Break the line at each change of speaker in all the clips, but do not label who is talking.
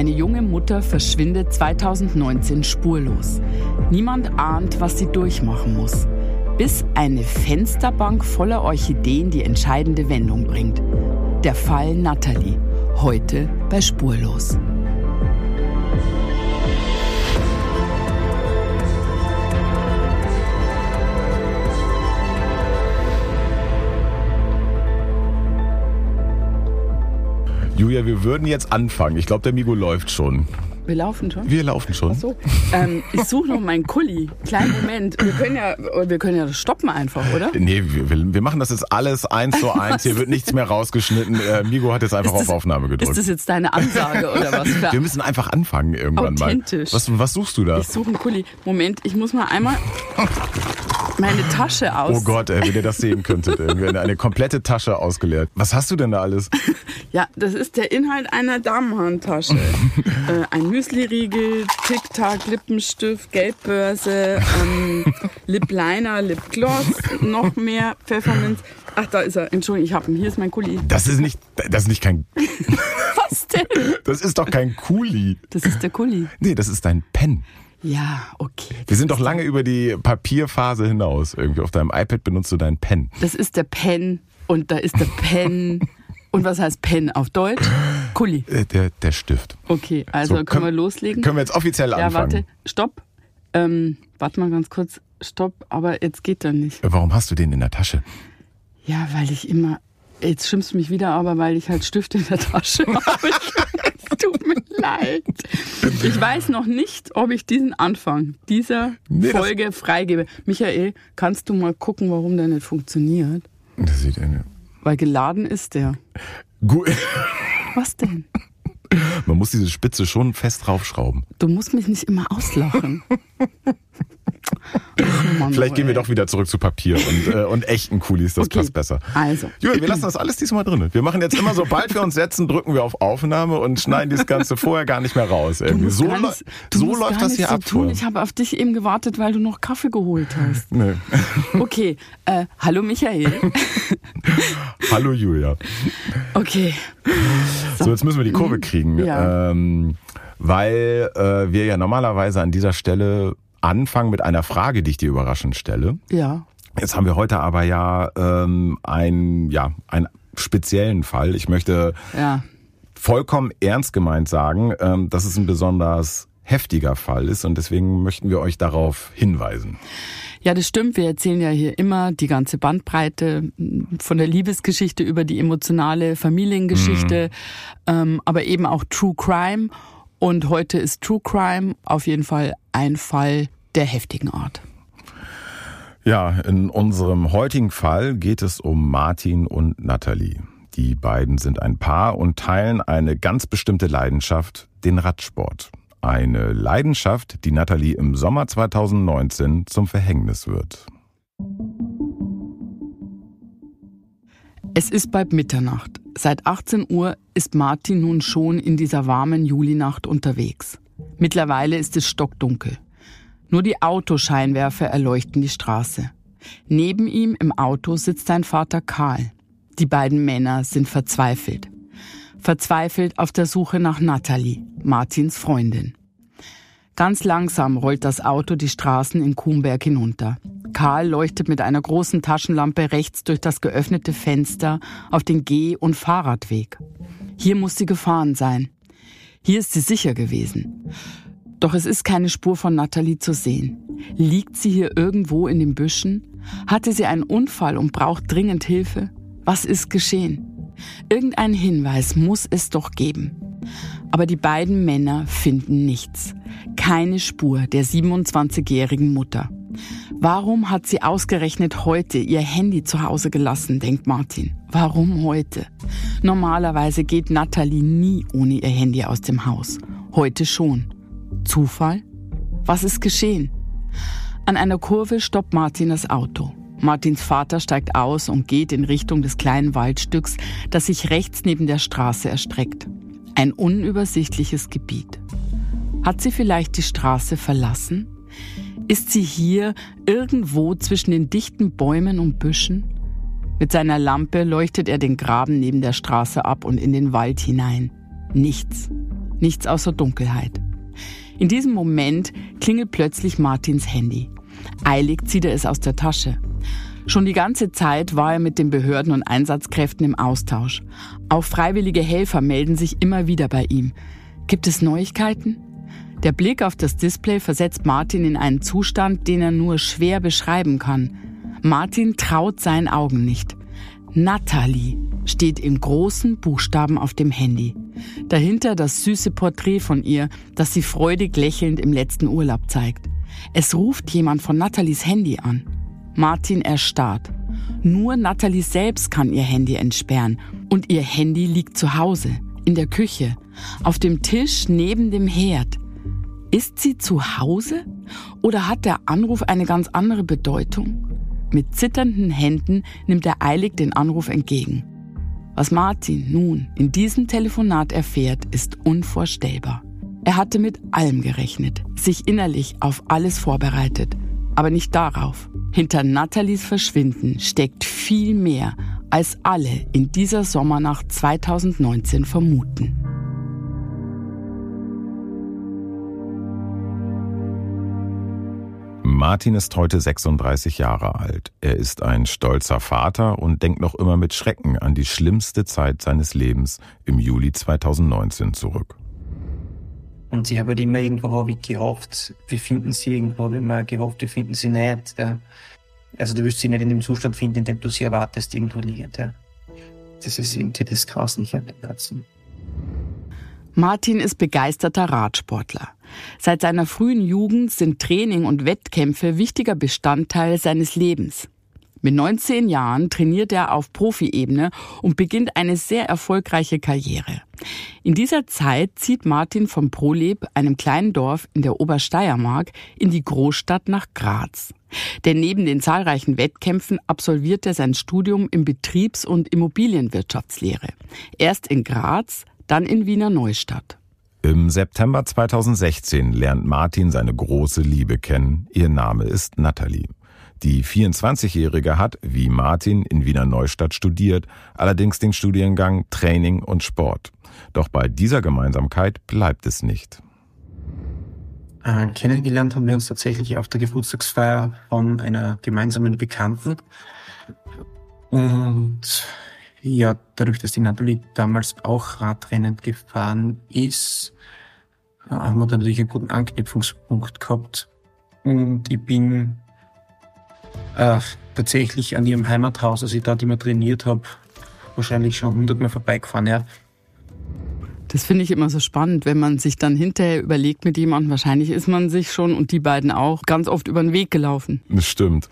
Eine junge Mutter verschwindet 2019 spurlos. Niemand ahnt, was sie durchmachen muss. Bis eine Fensterbank voller Orchideen die entscheidende Wendung bringt. Der Fall Natalie. Heute bei Spurlos.
Julia, wir würden jetzt anfangen. Ich glaube, der Migo läuft schon.
Wir laufen schon?
Wir laufen schon.
Ach so. Ähm, ich suche noch meinen Kulli. Kleinen Moment. Wir können ja, wir können ja das stoppen einfach, oder?
Nee, wir, wir machen das jetzt alles eins zu eins. Hier wird nichts mehr rausgeschnitten. Äh, Migo hat jetzt einfach
das,
auf Aufnahme gedrückt.
Ist das jetzt deine Ansage oder was?
wir müssen einfach anfangen irgendwann
Authentisch.
mal. Was, was suchst du da?
Ich suche einen Kulli. Moment, ich muss mal einmal meine Tasche aus.
Oh Gott, ey, wenn ihr das sehen könntet. Eine, eine komplette Tasche ausgeleert. Was hast du denn da alles?
Ja, das ist der Inhalt einer Damenhandtasche. äh, ein Müsli-Riegel, Tic-Tac, Lippenstift, Gelbbörse, ähm, Lip-Liner, Lip-Gloss, noch mehr Pfefferminz. Ach, da ist er. Entschuldigung, ich habe ihn. Hier ist mein Kuli.
Das ist nicht, das ist nicht kein...
Was denn?
Das ist doch kein Kuli.
Das ist der Kuli.
Nee, das ist dein Pen.
Ja, okay.
Wir sind doch lange über die Papierphase hinaus. Irgendwie auf deinem iPad benutzt du deinen Pen.
Das ist der Pen und da ist der Pen. und was heißt Pen auf Deutsch? Kuli.
Äh, der, der Stift.
Okay, also so, können wir loslegen.
Können wir jetzt offiziell
ja,
anfangen?
Ja, warte, stopp. Ähm, warte mal ganz kurz, stopp, aber jetzt geht er nicht.
Warum hast du den in der Tasche?
Ja, weil ich immer, jetzt schimpfst du mich wieder, aber weil ich halt Stift in der Tasche habe. Tut mir leid. Ich weiß noch nicht, ob ich diesen Anfang dieser nee, Folge freigebe. Michael, kannst du mal gucken, warum der nicht funktioniert?
Das sieht er nicht.
Weil geladen ist der.
Gut.
Was denn?
Man muss diese Spitze schon fest draufschrauben.
Du musst mich nicht immer auslachen.
Mann, Vielleicht gehen wir doch wieder zurück zu Papier und, äh, und echten Kulis, das okay. passt besser.
Also.
Julia, wir lassen das alles diesmal drin. Wir machen jetzt immer, sobald wir uns setzen, drücken wir auf Aufnahme und schneiden das Ganze vorher gar nicht mehr raus. Irgendwie. So,
nicht,
so läuft das hier so ab.
Tun. Ich habe auf dich eben gewartet, weil du noch Kaffee geholt hast.
Nee.
Okay, äh, hallo Michael.
hallo Julia.
Okay.
So. so, jetzt müssen wir die Kurve kriegen.
Ja.
Ähm, weil äh, wir ja normalerweise an dieser Stelle anfangen mit einer Frage, die ich dir überraschend stelle.
Ja.
Jetzt haben wir heute aber ja ähm, ein, ja, einen speziellen Fall. Ich möchte
ja.
vollkommen ernst gemeint sagen, ähm, dass es ein besonders heftiger Fall ist und deswegen möchten wir euch darauf hinweisen.
Ja, das stimmt. Wir erzählen ja hier immer die ganze Bandbreite von der Liebesgeschichte über die emotionale Familiengeschichte, mhm. ähm, aber eben auch True Crime. Und heute ist True Crime auf jeden Fall ein Fall der heftigen Art.
Ja, in unserem heutigen Fall geht es um Martin und Natalie. Die beiden sind ein Paar und teilen eine ganz bestimmte Leidenschaft, den Radsport. Eine Leidenschaft, die Natalie im Sommer 2019 zum Verhängnis wird.
Es ist bald Mitternacht. Seit 18 Uhr ist Martin nun schon in dieser warmen Julinacht unterwegs. Mittlerweile ist es stockdunkel. Nur die Autoscheinwerfer erleuchten die Straße. Neben ihm im Auto sitzt sein Vater Karl. Die beiden Männer sind verzweifelt. Verzweifelt auf der Suche nach Natalie, Martins Freundin. Ganz langsam rollt das Auto die Straßen in Kuhmberg hinunter. Karl leuchtet mit einer großen Taschenlampe rechts durch das geöffnete Fenster auf den Geh- und Fahrradweg. Hier muss sie gefahren sein. Hier ist sie sicher gewesen. Doch es ist keine Spur von Natalie zu sehen. Liegt sie hier irgendwo in den Büschen? Hatte sie einen Unfall und braucht dringend Hilfe? Was ist geschehen? Irgendeinen Hinweis muss es doch geben. Aber die beiden Männer finden nichts. Keine Spur der 27-jährigen Mutter. Warum hat sie ausgerechnet heute ihr Handy zu Hause gelassen, denkt Martin. Warum heute? Normalerweise geht Natalie nie ohne ihr Handy aus dem Haus. Heute schon. Zufall? Was ist geschehen? An einer Kurve stoppt Martin das Auto. Martins Vater steigt aus und geht in Richtung des kleinen Waldstücks, das sich rechts neben der Straße erstreckt. Ein unübersichtliches Gebiet. Hat sie vielleicht die Straße verlassen? Ist sie hier irgendwo zwischen den dichten Bäumen und Büschen? Mit seiner Lampe leuchtet er den Graben neben der Straße ab und in den Wald hinein. Nichts. Nichts außer Dunkelheit. In diesem Moment klingelt plötzlich Martins Handy. Eilig zieht er es aus der Tasche. Schon die ganze Zeit war er mit den Behörden und Einsatzkräften im Austausch. Auch freiwillige Helfer melden sich immer wieder bei ihm. Gibt es Neuigkeiten? Der Blick auf das Display versetzt Martin in einen Zustand, den er nur schwer beschreiben kann. Martin traut seinen Augen nicht. Natalie steht in großen Buchstaben auf dem Handy. Dahinter das süße Porträt von ihr, das sie freudig lächelnd im letzten Urlaub zeigt. Es ruft jemand von Nathalies Handy an. Martin erstarrt. Nur Nathalie selbst kann ihr Handy entsperren. Und ihr Handy liegt zu Hause, in der Küche, auf dem Tisch neben dem Herd. Ist sie zu Hause? Oder hat der Anruf eine ganz andere Bedeutung? Mit zitternden Händen nimmt er eilig den Anruf entgegen. Was Martin nun in diesem Telefonat erfährt, ist unvorstellbar. Er hatte mit allem gerechnet, sich innerlich auf alles vorbereitet, aber nicht darauf. Hinter Nathalies Verschwinden steckt viel mehr, als alle in dieser Sommernacht 2019 vermuten.
Martin ist heute 36 Jahre alt. Er ist ein stolzer Vater und denkt noch immer mit Schrecken an die schlimmste Zeit seines Lebens im Juli 2019 zurück.
Und ich habe halt immer irgendwo habe ich gehofft, wir finden sie irgendwo, habe immer gehofft, wir finden sie nicht. Ja. Also du wirst sie nicht in dem Zustand finden, in dem du sie erwartest, irgendwo liegend. Ja. Das ist irgendwie das Grausliche an dem Ganzen.
Martin ist begeisterter Radsportler. Seit seiner frühen Jugend sind Training und Wettkämpfe wichtiger Bestandteil seines Lebens. Mit 19 Jahren trainiert er auf Profiebene und beginnt eine sehr erfolgreiche Karriere. In dieser Zeit zieht Martin vom Proleb, einem kleinen Dorf in der Obersteiermark, in die Großstadt nach Graz. Denn neben den zahlreichen Wettkämpfen absolviert er sein Studium in Betriebs- und Immobilienwirtschaftslehre. Erst in Graz, dann in Wiener Neustadt.
Im September 2016 lernt Martin seine große Liebe kennen. Ihr Name ist Natalie. Die 24-Jährige hat, wie Martin, in Wiener Neustadt studiert, allerdings den Studiengang Training und Sport. Doch bei dieser Gemeinsamkeit bleibt es nicht.
Äh, kennengelernt haben wir uns tatsächlich auf der Geburtstagsfeier von einer gemeinsamen Bekannten. Und ja, dadurch, dass die Nathalie damals auch Radrennen gefahren ist, haben wir da natürlich einen guten Anknüpfungspunkt gehabt. Und ich bin äh, tatsächlich an ihrem Heimathaus, als ich dort immer trainiert habe, wahrscheinlich schon hundertmal vorbeigefahren. Ja.
Das finde ich immer so spannend, wenn man sich dann hinterher überlegt mit jemandem, wahrscheinlich ist man sich schon und die beiden auch ganz oft über den Weg gelaufen.
Das stimmt.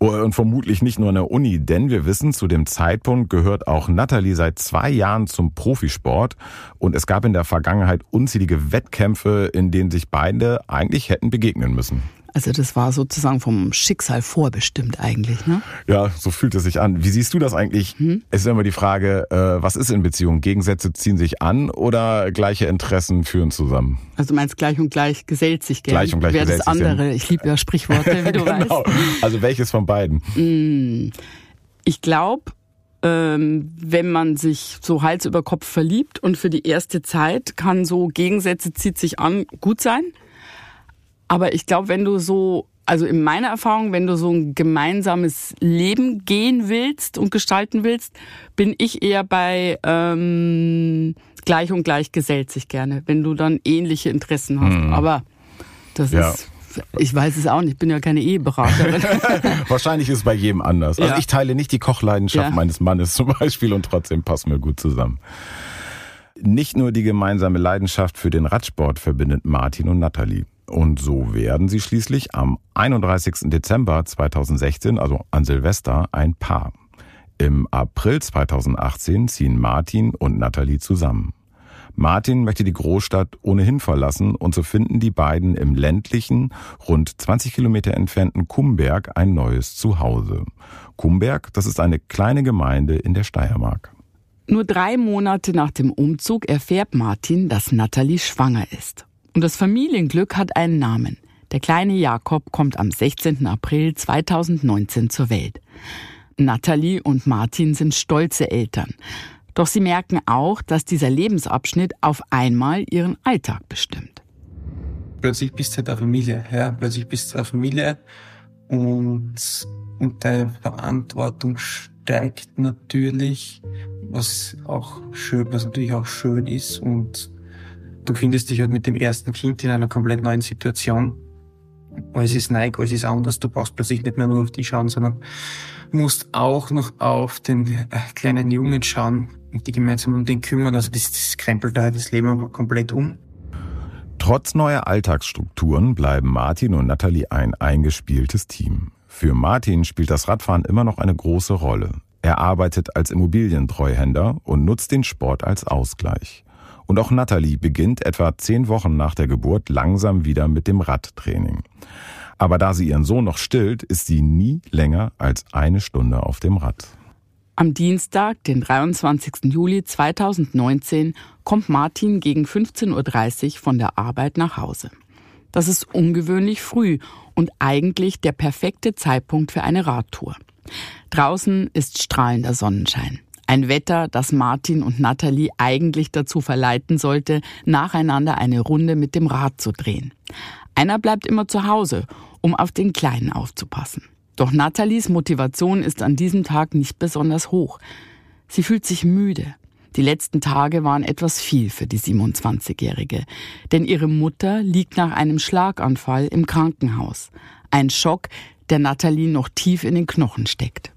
Oh, und vermutlich nicht nur an der Uni, denn wir wissen, zu dem Zeitpunkt gehört auch Natalie seit zwei Jahren zum Profisport und es gab in der Vergangenheit unzählige Wettkämpfe, in denen sich beide eigentlich hätten begegnen müssen.
Also das war sozusagen vom Schicksal vorbestimmt eigentlich, ne?
Ja, so fühlt es sich an. Wie siehst du das eigentlich? Hm? Es ist immer die Frage, äh, was ist in Beziehung? Gegensätze ziehen sich an oder gleiche Interessen führen zusammen?
Also du meinst gleich und gleich gesellt sich gern.
Gleich und gleich
Wer
gesellt
das andere. Ich liebe ja Sprichworte, wie du genau. weißt.
Also welches von beiden?
Hm. Ich glaube, ähm, wenn man sich so Hals über Kopf verliebt und für die erste Zeit kann so Gegensätze zieht sich an gut sein. Aber ich glaube, wenn du so, also in meiner Erfahrung, wenn du so ein gemeinsames Leben gehen willst und gestalten willst, bin ich eher bei ähm, gleich und gleich gesellt sich gerne, wenn du dann ähnliche Interessen hast. Hm. Aber das ja. ist ich weiß es auch nicht, ich bin ja keine Eheberaterin.
Wahrscheinlich ist es bei jedem anders. Also ja. ich teile nicht die Kochleidenschaft ja. meines Mannes zum Beispiel und trotzdem passen wir gut zusammen. Nicht nur die gemeinsame Leidenschaft für den Radsport verbindet Martin und Natalie. Und so werden sie schließlich am 31. Dezember 2016, also an Silvester, ein Paar. Im April 2018 ziehen Martin und Natalie zusammen. Martin möchte die Großstadt ohnehin verlassen und so finden die beiden im ländlichen, rund 20 Kilometer entfernten Kumberg ein neues Zuhause. Kumberg, das ist eine kleine Gemeinde in der Steiermark.
Nur drei Monate nach dem Umzug erfährt Martin, dass Natalie schwanger ist. Und das Familienglück hat einen Namen. Der kleine Jakob kommt am 16. April 2019 zur Welt. Natalie und Martin sind stolze Eltern. Doch sie merken auch, dass dieser Lebensabschnitt auf einmal ihren Alltag bestimmt.
Plötzlich bist du eine Familie, ja. Plötzlich bist du eine Familie und, und deine Verantwortung steigt natürlich, was auch schön, was natürlich auch schön ist und du findest dich halt mit dem ersten Kind in einer komplett neuen Situation. Alles ist neu, alles ist anders. Du brauchst plötzlich nicht mehr nur auf dich schauen, sondern musst auch noch auf den äh, kleinen Jungen schauen und die gemeinsam um den kümmern. Also das, das krempelt da halt das Leben komplett um.
Trotz neuer Alltagsstrukturen bleiben Martin und Natalie ein eingespieltes Team. Für Martin spielt das Radfahren immer noch eine große Rolle. Er arbeitet als Immobilientreuhänder und nutzt den Sport als Ausgleich. Und auch Natalie beginnt etwa zehn Wochen nach der Geburt langsam wieder mit dem Radtraining. Aber da sie ihren Sohn noch stillt, ist sie nie länger als eine Stunde auf dem Rad.
Am Dienstag, den 23. Juli 2019, kommt Martin gegen 15.30 Uhr von der Arbeit nach Hause. Das ist ungewöhnlich früh und eigentlich der perfekte Zeitpunkt für eine Radtour. Draußen ist strahlender Sonnenschein. Ein Wetter, das Martin und Natalie eigentlich dazu verleiten sollte, nacheinander eine Runde mit dem Rad zu drehen. Einer bleibt immer zu Hause, um auf den Kleinen aufzupassen. Doch Nathalies Motivation ist an diesem Tag nicht besonders hoch. Sie fühlt sich müde. Die letzten Tage waren etwas viel für die 27-Jährige, denn ihre Mutter liegt nach einem Schlaganfall im Krankenhaus. Ein Schock, der Nathalie noch tief in den Knochen steckt.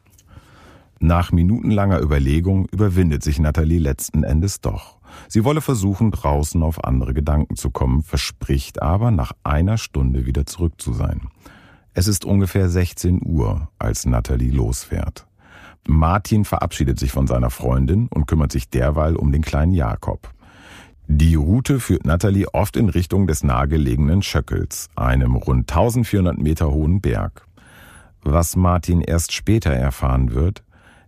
Nach minutenlanger Überlegung überwindet sich Natalie letzten Endes doch. Sie wolle versuchen, draußen auf andere Gedanken zu kommen, verspricht aber, nach einer Stunde wieder zurück zu sein. Es ist ungefähr 16 Uhr, als Natalie losfährt. Martin verabschiedet sich von seiner Freundin und kümmert sich derweil um den kleinen Jakob. Die Route führt Natalie oft in Richtung des nahegelegenen Schöckels, einem rund 1400 Meter hohen Berg. Was Martin erst später erfahren wird,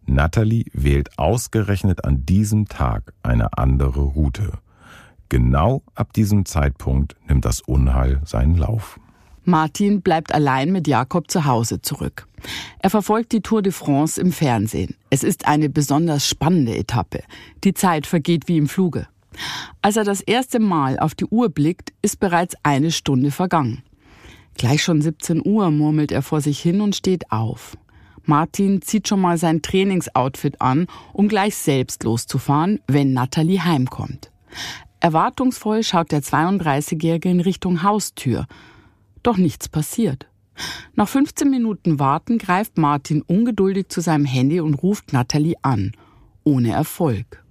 Natalie wählt ausgerechnet an diesem Tag eine andere Route. Genau ab diesem Zeitpunkt nimmt das Unheil seinen Lauf.
Martin bleibt allein mit Jakob zu Hause zurück. Er verfolgt die Tour de France im Fernsehen. Es ist eine besonders spannende Etappe. Die Zeit vergeht wie im Fluge. Als er das erste Mal auf die Uhr blickt, ist bereits eine Stunde vergangen. Gleich schon 17 Uhr murmelt er vor sich hin und steht auf. Martin zieht schon mal sein Trainingsoutfit an, um gleich selbst loszufahren, wenn Natalie heimkommt. Erwartungsvoll schaut der 32-Jährige in Richtung Haustür. Doch nichts passiert. Nach 15 Minuten Warten greift Martin ungeduldig zu seinem Handy und ruft Natalie an. Ohne Erfolg.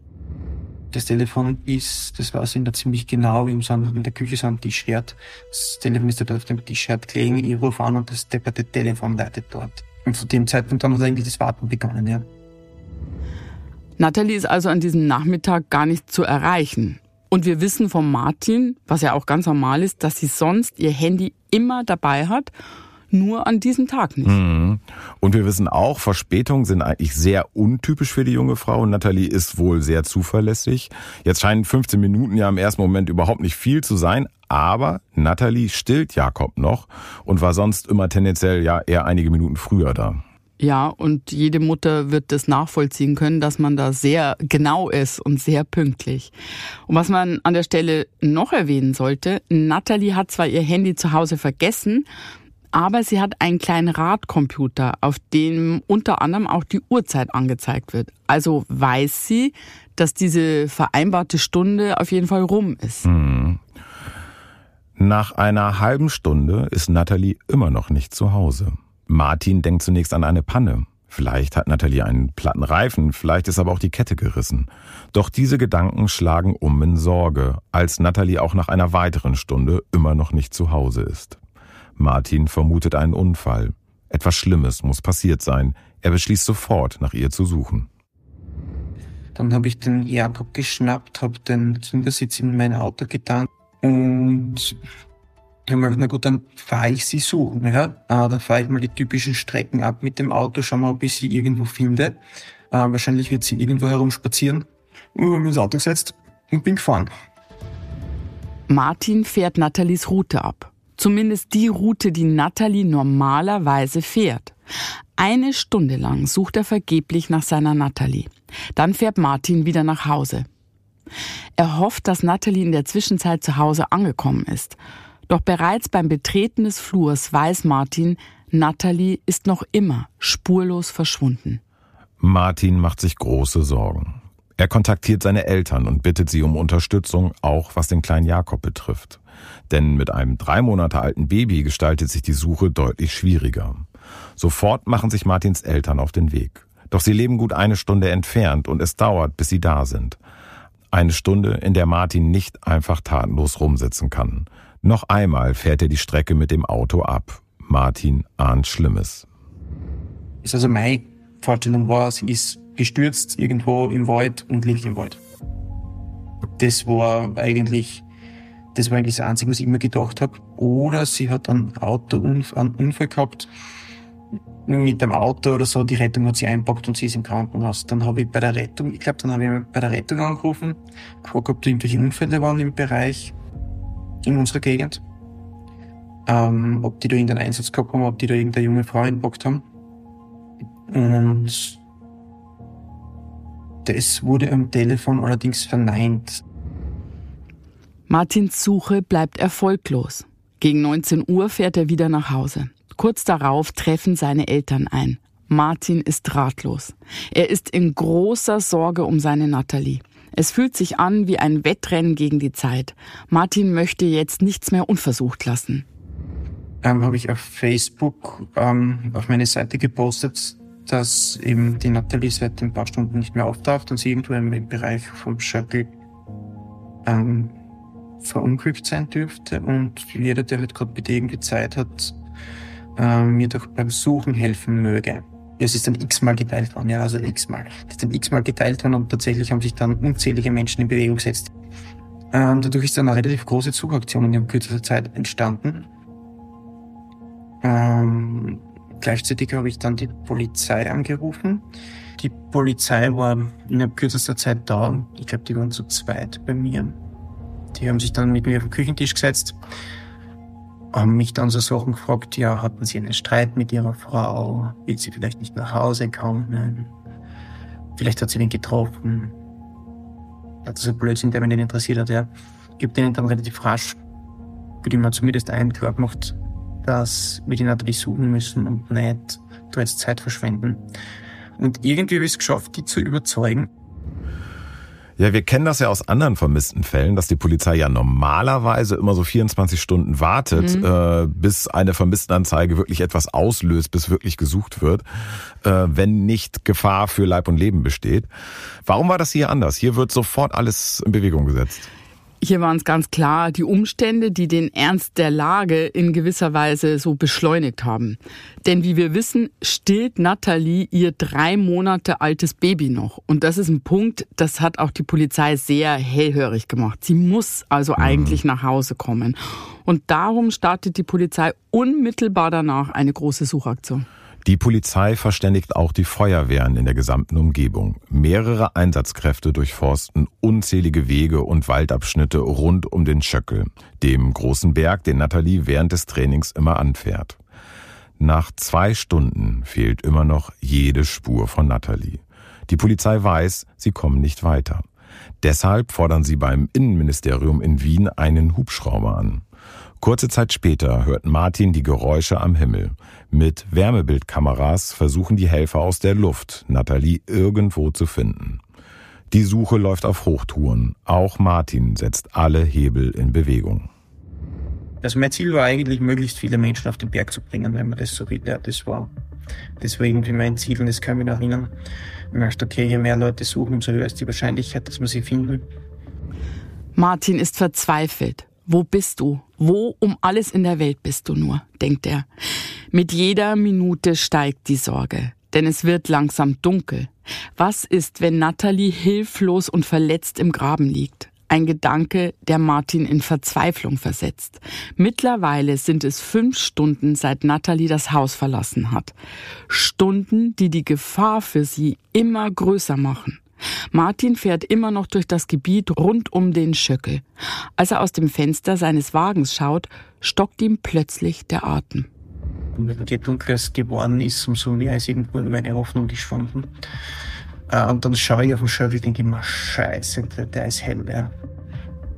Das Telefon ist, das war sind da ziemlich genau, im in der Küche so Tischherd. Das Telefon ist dort auf dem Tischherd gelegen, ich rufe an und das depperte Telefon leitet dort. Und zu dem Zeitpunkt dann hat eigentlich das Warten begonnen, ja.
Natalie ist also an diesem Nachmittag gar nicht zu erreichen. Und wir wissen von Martin, was ja auch ganz normal ist, dass sie sonst ihr Handy immer dabei hat nur an diesem Tag nicht. Mhm.
Und wir wissen auch, Verspätungen sind eigentlich sehr untypisch für die junge Frau. Natalie ist wohl sehr zuverlässig. Jetzt scheinen 15 Minuten ja im ersten Moment überhaupt nicht viel zu sein, aber Natalie stillt Jakob noch und war sonst immer tendenziell ja eher einige Minuten früher da.
Ja, und jede Mutter wird das nachvollziehen können, dass man da sehr genau ist und sehr pünktlich. Und was man an der Stelle noch erwähnen sollte, Natalie hat zwar ihr Handy zu Hause vergessen, aber sie hat einen kleinen Radcomputer, auf dem unter anderem auch die Uhrzeit angezeigt wird. Also weiß sie, dass diese vereinbarte Stunde auf jeden Fall rum ist. Mhm.
Nach einer halben Stunde ist Natalie immer noch nicht zu Hause. Martin denkt zunächst an eine Panne. Vielleicht hat Natalie einen platten Reifen, vielleicht ist aber auch die Kette gerissen. Doch diese Gedanken schlagen um in Sorge, als Natalie auch nach einer weiteren Stunde immer noch nicht zu Hause ist. Martin vermutet einen Unfall. Etwas Schlimmes muss passiert sein. Er beschließt sofort, nach ihr zu suchen.
Dann habe ich den Jakob geschnappt, habe den Kindersitz in mein Auto getan und habe mir gedacht, na gut, dann fahre ich sie suchen. Ja? Ah, dann fahre ich mal die typischen Strecken ab mit dem Auto, schau mal, ob ich sie irgendwo finde. Äh, wahrscheinlich wird sie irgendwo herumspazieren. Und habe mich ins Auto gesetzt und bin gefahren.
Martin fährt Nathalies Route ab. Zumindest die Route, die Natalie normalerweise fährt. Eine Stunde lang sucht er vergeblich nach seiner Natalie. Dann fährt Martin wieder nach Hause. Er hofft, dass Natalie in der Zwischenzeit zu Hause angekommen ist. Doch bereits beim Betreten des Flurs weiß Martin, Natalie ist noch immer spurlos verschwunden.
Martin macht sich große Sorgen. Er kontaktiert seine Eltern und bittet sie um Unterstützung, auch was den kleinen Jakob betrifft. Denn mit einem drei Monate alten Baby gestaltet sich die Suche deutlich schwieriger. Sofort machen sich Martins Eltern auf den Weg. Doch sie leben gut eine Stunde entfernt und es dauert, bis sie da sind. Eine Stunde, in der Martin nicht einfach tatenlos rumsitzen kann. Noch einmal fährt er die Strecke mit dem Auto ab. Martin ahnt Schlimmes.
Also meine Vorstellung war, sie ist gestürzt irgendwo im Wald und liegt im Wald. Das war eigentlich, das war eigentlich das Einzige, was ich immer gedacht habe. Oder sie hat einen Autounfall, einen Unfall gehabt mit dem Auto oder so. Die Rettung hat sie einpackt und sie ist im Krankenhaus. Dann habe ich bei der Rettung, ich glaube, dann habe ich bei der Rettung angerufen, gefragt, ob da irgendwelche Unfälle waren im Bereich in unserer Gegend. Ähm, ob die da irgendeinen Einsatz gehabt haben, ob die da irgendeine junge Frau entpackt haben. Und das wurde am Telefon allerdings verneint.
Martins Suche bleibt erfolglos. Gegen 19 Uhr fährt er wieder nach Hause. Kurz darauf treffen seine Eltern ein. Martin ist ratlos. Er ist in großer Sorge um seine Natalie. Es fühlt sich an wie ein Wettrennen gegen die Zeit. Martin möchte jetzt nichts mehr unversucht lassen.
Ähm, habe ich auf Facebook ähm, auf meine Seite gepostet, dass eben die Natalie seit ein paar Stunden nicht mehr auftaucht und sie irgendwo im Bereich vom Shuttle ähm, verunglückt sein dürfte. Und jeder, der halt gerade bitte irgendwie Zeit hat, äh, mir doch beim Suchen helfen möge. Es ist dann x-mal geteilt worden, ja, also x-mal. Es ist dann x-mal geteilt worden und tatsächlich haben sich dann unzählige Menschen in Bewegung gesetzt. Ähm, dadurch ist dann eine relativ große Suchaktion in kürzester Zeit entstanden. Ähm, gleichzeitig habe ich dann die Polizei angerufen. Die Polizei war in kürzester Zeit da. Ich glaube, die waren zu zweit bei mir. Die haben sich dann mit mir auf den Küchentisch gesetzt haben mich dann so Sachen gefragt, ja, hatten Sie einen Streit mit Ihrer Frau? Will sie vielleicht nicht nach Hause kommen? Vielleicht hat sie den getroffen. Das ist ein Blödsinn, der mich nicht interessiert hat, ja. Gibt denen dann relativ rasch, die man zumindest einen klar gemacht, dass wir die Natalie suchen müssen und nicht da jetzt Zeit verschwenden. Und irgendwie habe ich es geschafft, die zu überzeugen,
ja, wir kennen das ja aus anderen vermissten Fällen, dass die Polizei ja normalerweise immer so 24 Stunden wartet, mhm. äh, bis eine Vermisstenanzeige wirklich etwas auslöst, bis wirklich gesucht wird, äh, wenn nicht Gefahr für Leib und Leben besteht. Warum war das hier anders? Hier wird sofort alles in Bewegung gesetzt.
Hier waren es ganz klar die Umstände, die den Ernst der Lage in gewisser Weise so beschleunigt haben. Denn wie wir wissen, stillt Nathalie ihr drei Monate altes Baby noch. Und das ist ein Punkt, das hat auch die Polizei sehr hellhörig gemacht. Sie muss also mhm. eigentlich nach Hause kommen. Und darum startet die Polizei unmittelbar danach eine große Suchaktion.
Die Polizei verständigt auch die Feuerwehren in der gesamten Umgebung. Mehrere Einsatzkräfte durchforsten unzählige Wege und Waldabschnitte rund um den Schöckel, dem großen Berg, den Nathalie während des Trainings immer anfährt. Nach zwei Stunden fehlt immer noch jede Spur von Nathalie. Die Polizei weiß, sie kommen nicht weiter. Deshalb fordern sie beim Innenministerium in Wien einen Hubschrauber an. Kurze Zeit später hört Martin die Geräusche am Himmel. Mit Wärmebildkameras versuchen die Helfer aus der Luft, Nathalie irgendwo zu finden. Die Suche läuft auf Hochtouren. Auch Martin setzt alle Hebel in Bewegung.
Also mein Ziel war eigentlich, möglichst viele Menschen auf den Berg zu bringen, wenn man das so will. Ja, das war, das war irgendwie mein Ziel und das kann ich mich noch erinnern. Ich möchte, okay, je mehr Leute suchen, umso höher ist die Wahrscheinlichkeit, dass man sie finden.
Martin ist verzweifelt. Wo bist du? Wo um alles in der Welt bist du nur? denkt er. Mit jeder Minute steigt die Sorge, denn es wird langsam dunkel. Was ist, wenn Natalie hilflos und verletzt im Graben liegt? Ein Gedanke, der Martin in Verzweiflung versetzt. Mittlerweile sind es fünf Stunden, seit Natalie das Haus verlassen hat. Stunden, die die Gefahr für sie immer größer machen. Martin fährt immer noch durch das Gebiet rund um den Schöckel. Als er aus dem Fenster seines Wagens schaut, stockt ihm plötzlich der Atem.
Je dunkler es geworden ist, umso mehr ist irgendwo meine Hoffnung geschwunden. Äh, und dann schaue ich auf den Shuttle und denke immer, scheiße, der, ist hell.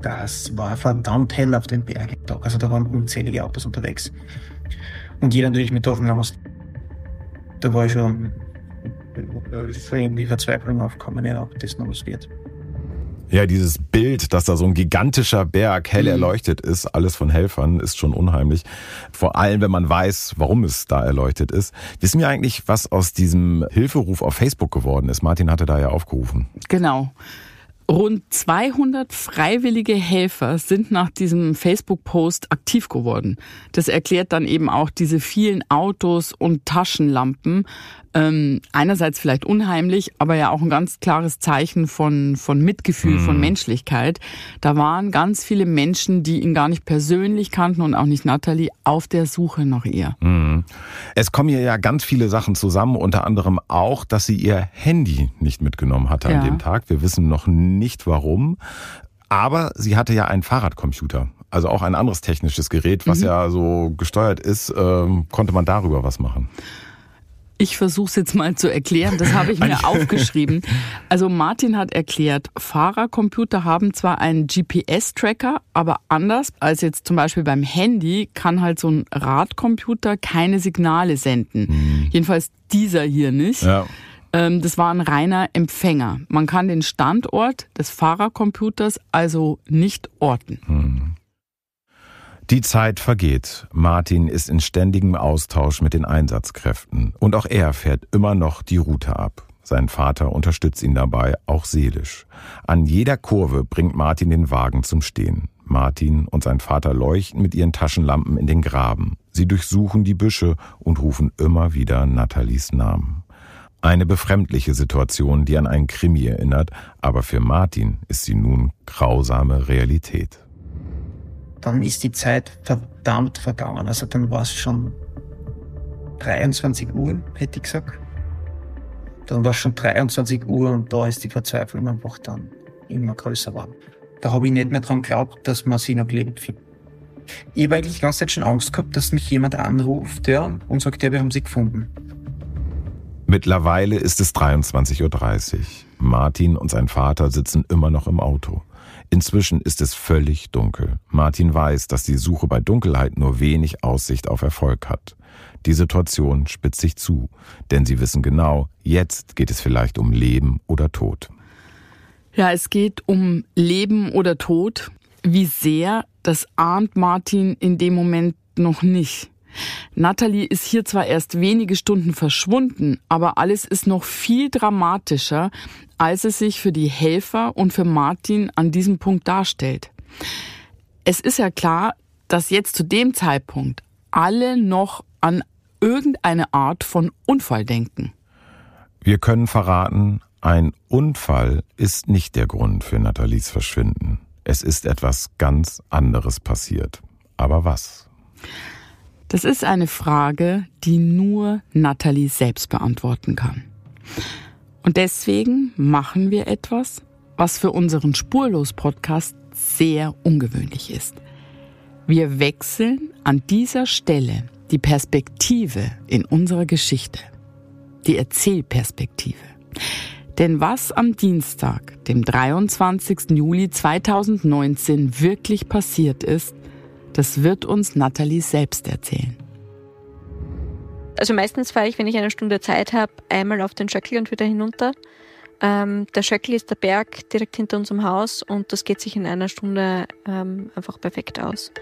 Das war verdammt hell auf dem Berg. Also da waren unzählige Autos unterwegs. Und jeder natürlich mit offenen. Da war ich schon irgendwie Verzweiflung aufgekommen, ja, ob das noch was wird.
Ja, dieses Bild, dass da so ein gigantischer Berg hell mhm. erleuchtet ist, alles von Helfern, ist schon unheimlich. Vor allem, wenn man weiß, warum es da erleuchtet ist. Wissen wir eigentlich, was aus diesem Hilferuf auf Facebook geworden ist? Martin hatte da ja aufgerufen.
Genau. Rund 200 freiwillige Helfer sind nach diesem Facebook-Post aktiv geworden. Das erklärt dann eben auch diese vielen Autos und Taschenlampen, ähm, einerseits vielleicht unheimlich, aber ja auch ein ganz klares Zeichen von, von Mitgefühl, mhm. von Menschlichkeit. Da waren ganz viele Menschen, die ihn gar nicht persönlich kannten und auch nicht Natalie, auf der Suche nach ihr. Mhm.
Es kommen hier ja ganz viele Sachen zusammen, unter anderem auch, dass sie ihr Handy nicht mitgenommen hatte ja. an dem Tag. Wir wissen noch nicht warum. Aber sie hatte ja einen Fahrradcomputer, also auch ein anderes technisches Gerät, was mhm. ja so gesteuert ist. Ähm, konnte man darüber was machen?
Ich versuche es jetzt mal zu erklären, das habe ich mir aufgeschrieben. Also Martin hat erklärt, Fahrercomputer haben zwar einen GPS-Tracker, aber anders als jetzt zum Beispiel beim Handy kann halt so ein Radcomputer keine Signale senden. Mhm. Jedenfalls dieser hier nicht. Ja. Ähm, das war ein reiner Empfänger. Man kann den Standort des Fahrercomputers also nicht orten. Mhm.
Die Zeit vergeht. Martin ist in ständigem Austausch mit den Einsatzkräften und auch er fährt immer noch die Route ab. Sein Vater unterstützt ihn dabei, auch seelisch. An jeder Kurve bringt Martin den Wagen zum Stehen. Martin und sein Vater leuchten mit ihren Taschenlampen in den Graben. Sie durchsuchen die Büsche und rufen immer wieder Nathalies Namen. Eine befremdliche Situation, die an einen Krimi erinnert, aber für Martin ist sie nun grausame Realität
dann ist die Zeit verdammt vergangen. Also dann war es schon 23 Uhr, hätte ich gesagt. Dann war es schon 23 Uhr und da ist die Verzweiflung einfach dann immer größer geworden. Da habe ich nicht mehr dran geglaubt, dass man sie noch lebt findet. Ich habe eigentlich die ganze Zeit schon Angst gehabt, dass mich jemand anruft ja, und sagt, ja, wir haben sie gefunden.
Mittlerweile ist es 23.30 Uhr. Martin und sein Vater sitzen immer noch im Auto. Inzwischen ist es völlig dunkel. Martin weiß, dass die Suche bei Dunkelheit nur wenig Aussicht auf Erfolg hat. Die Situation spitzt sich zu, denn sie wissen genau, jetzt geht es vielleicht um Leben oder Tod.
Ja, es geht um Leben oder Tod. Wie sehr, das ahnt Martin in dem Moment noch nicht. Natalie ist hier zwar erst wenige Stunden verschwunden, aber alles ist noch viel dramatischer, als es sich für die Helfer und für Martin an diesem Punkt darstellt. Es ist ja klar, dass jetzt zu dem Zeitpunkt alle noch an irgendeine Art von Unfall denken.
Wir können verraten, ein Unfall ist nicht der Grund für Nathalies Verschwinden. Es ist etwas ganz anderes passiert. Aber was?
Das ist eine Frage, die nur Natalie selbst beantworten kann. Und deswegen machen wir etwas, was für unseren Spurlos-Podcast sehr ungewöhnlich ist. Wir wechseln an dieser Stelle die Perspektive in unserer Geschichte, die Erzählperspektive. Denn was am Dienstag, dem 23. Juli 2019 wirklich passiert ist, das wird uns Nathalie selbst erzählen.
Also meistens fahre ich, wenn ich eine Stunde Zeit habe, einmal auf den Schöckel und wieder hinunter. Ähm, der Schöckel ist der Berg direkt hinter unserem Haus und das geht sich in einer Stunde ähm, einfach perfekt aus.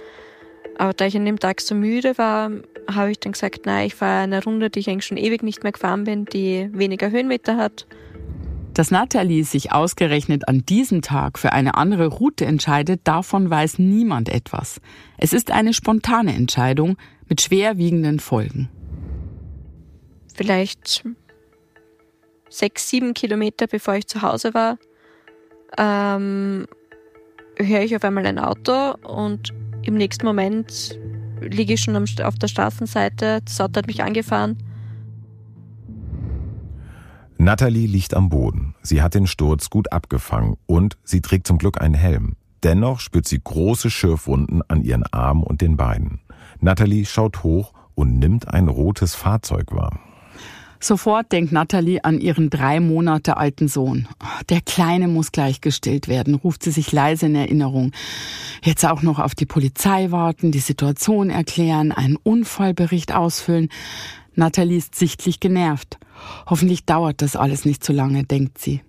Aber da ich an dem Tag so müde war, habe ich dann gesagt, nein, ich fahre eine Runde, die ich eigentlich schon ewig nicht mehr gefahren bin, die weniger Höhenmeter hat
dass Nathalie sich ausgerechnet an diesem Tag für eine andere Route entscheidet, davon weiß niemand etwas. Es ist eine spontane Entscheidung mit schwerwiegenden Folgen.
Vielleicht sechs, sieben Kilometer bevor ich zu Hause war, ähm, höre ich auf einmal ein Auto und im nächsten Moment liege ich schon auf der Straßenseite. Das Auto hat mich angefahren
Natalie liegt am Boden. Sie hat den Sturz gut abgefangen und sie trägt zum Glück einen Helm. Dennoch spürt sie große Schürfwunden an ihren Armen und den Beinen. Natalie schaut hoch und nimmt ein rotes Fahrzeug wahr.
Sofort denkt Natalie an ihren drei Monate alten Sohn. Der Kleine muss gleich gestillt werden, ruft sie sich leise in Erinnerung. Jetzt auch noch auf die Polizei warten, die Situation erklären, einen Unfallbericht ausfüllen. Natalie ist sichtlich genervt. Hoffentlich dauert das alles nicht zu lange, denkt sie.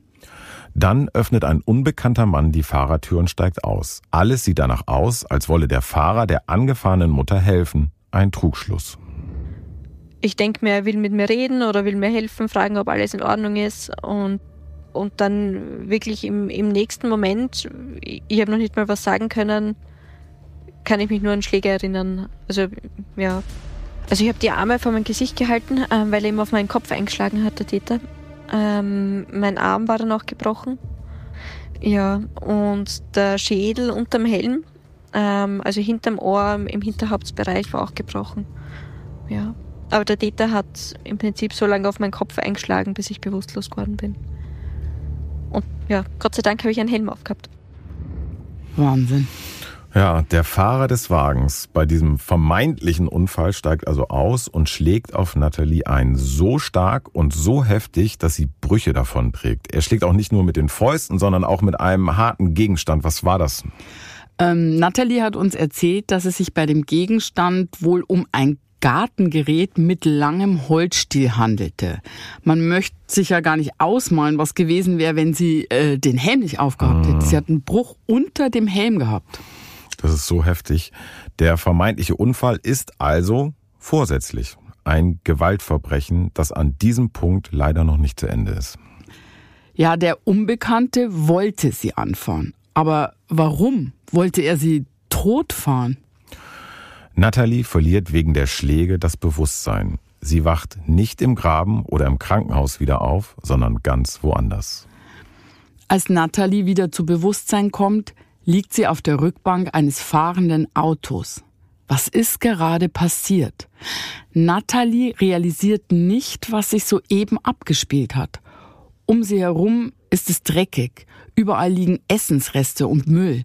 Dann öffnet ein unbekannter Mann die Fahrertür und steigt aus. Alles sieht danach aus, als wolle der Fahrer der angefahrenen Mutter helfen. Ein Trugschluss
ich denke mir, er will mit mir reden oder will mir helfen, fragen, ob alles in Ordnung ist. Und, und dann wirklich im, im nächsten Moment, ich habe noch nicht mal was sagen können, kann ich mich nur an Schläge erinnern. Also, ja. Also ich habe die Arme vor mein Gesicht gehalten, ähm, weil er eben auf meinen Kopf eingeschlagen hat, der Täter. Ähm, mein Arm war dann auch gebrochen. Ja, und der Schädel unterm Helm, ähm, also hinterm Ohr im Hinterhauptsbereich war auch gebrochen. Ja. Aber der Täter hat im Prinzip so lange auf meinen Kopf eingeschlagen, bis ich bewusstlos geworden bin. Und ja, Gott sei Dank habe ich einen Helm aufgehabt.
Wahnsinn.
Ja, der Fahrer des Wagens bei diesem vermeintlichen Unfall steigt also aus und schlägt auf Natalie ein. So stark und so heftig, dass sie Brüche davon trägt. Er schlägt auch nicht nur mit den Fäusten, sondern auch mit einem harten Gegenstand. Was war das?
Ähm, Natalie hat uns erzählt, dass es sich bei dem Gegenstand wohl um ein Gartengerät mit langem Holzstiel handelte. Man möchte sich ja gar nicht ausmalen, was gewesen wäre, wenn sie äh, den Helm nicht aufgehabt hätte. Sie hat einen Bruch unter dem Helm gehabt.
Das ist so heftig. Der vermeintliche Unfall ist also vorsätzlich. Ein Gewaltverbrechen, das an diesem Punkt leider noch nicht zu Ende ist.
Ja, der Unbekannte wollte sie anfahren. Aber warum wollte er sie totfahren?
Natalie verliert wegen der Schläge das Bewusstsein. Sie wacht nicht im Graben oder im Krankenhaus wieder auf, sondern ganz woanders.
Als Natalie wieder zu Bewusstsein kommt, liegt sie auf der Rückbank eines fahrenden Autos. Was ist gerade passiert? Natalie realisiert nicht, was sich soeben abgespielt hat. Um sie herum ist es dreckig. Überall liegen Essensreste und Müll.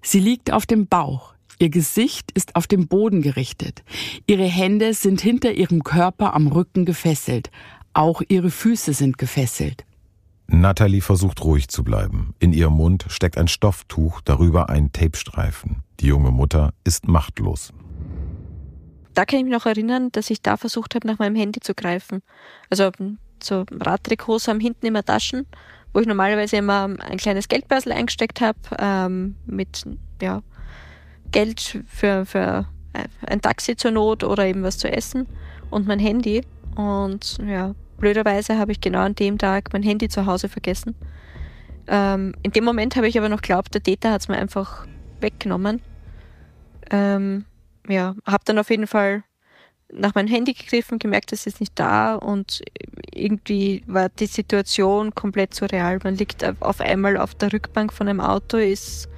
Sie liegt auf dem Bauch. Ihr Gesicht ist auf den Boden gerichtet. Ihre Hände sind hinter ihrem Körper am Rücken gefesselt. Auch ihre Füße sind gefesselt.
Natalie versucht ruhig zu bleiben. In ihrem Mund steckt ein Stofftuch, darüber ein Tapestreifen. Die junge Mutter ist machtlos.
Da kann ich mich noch erinnern, dass ich da versucht habe, nach meinem Handy zu greifen. Also so Radtrikots haben hinten immer Taschen, wo ich normalerweise immer ein kleines Geldbörsel eingesteckt habe, ähm, mit ja, Geld für, für ein Taxi zur Not oder eben was zu essen und mein Handy. Und ja, blöderweise habe ich genau an dem Tag mein Handy zu Hause vergessen. Ähm, in dem Moment habe ich aber noch geglaubt, der Täter hat es mir einfach weggenommen. Ähm, ja, habe dann auf jeden Fall nach meinem Handy gegriffen, gemerkt, es ist nicht da und irgendwie war die Situation komplett surreal. Man liegt auf einmal auf der Rückbank von einem Auto, ist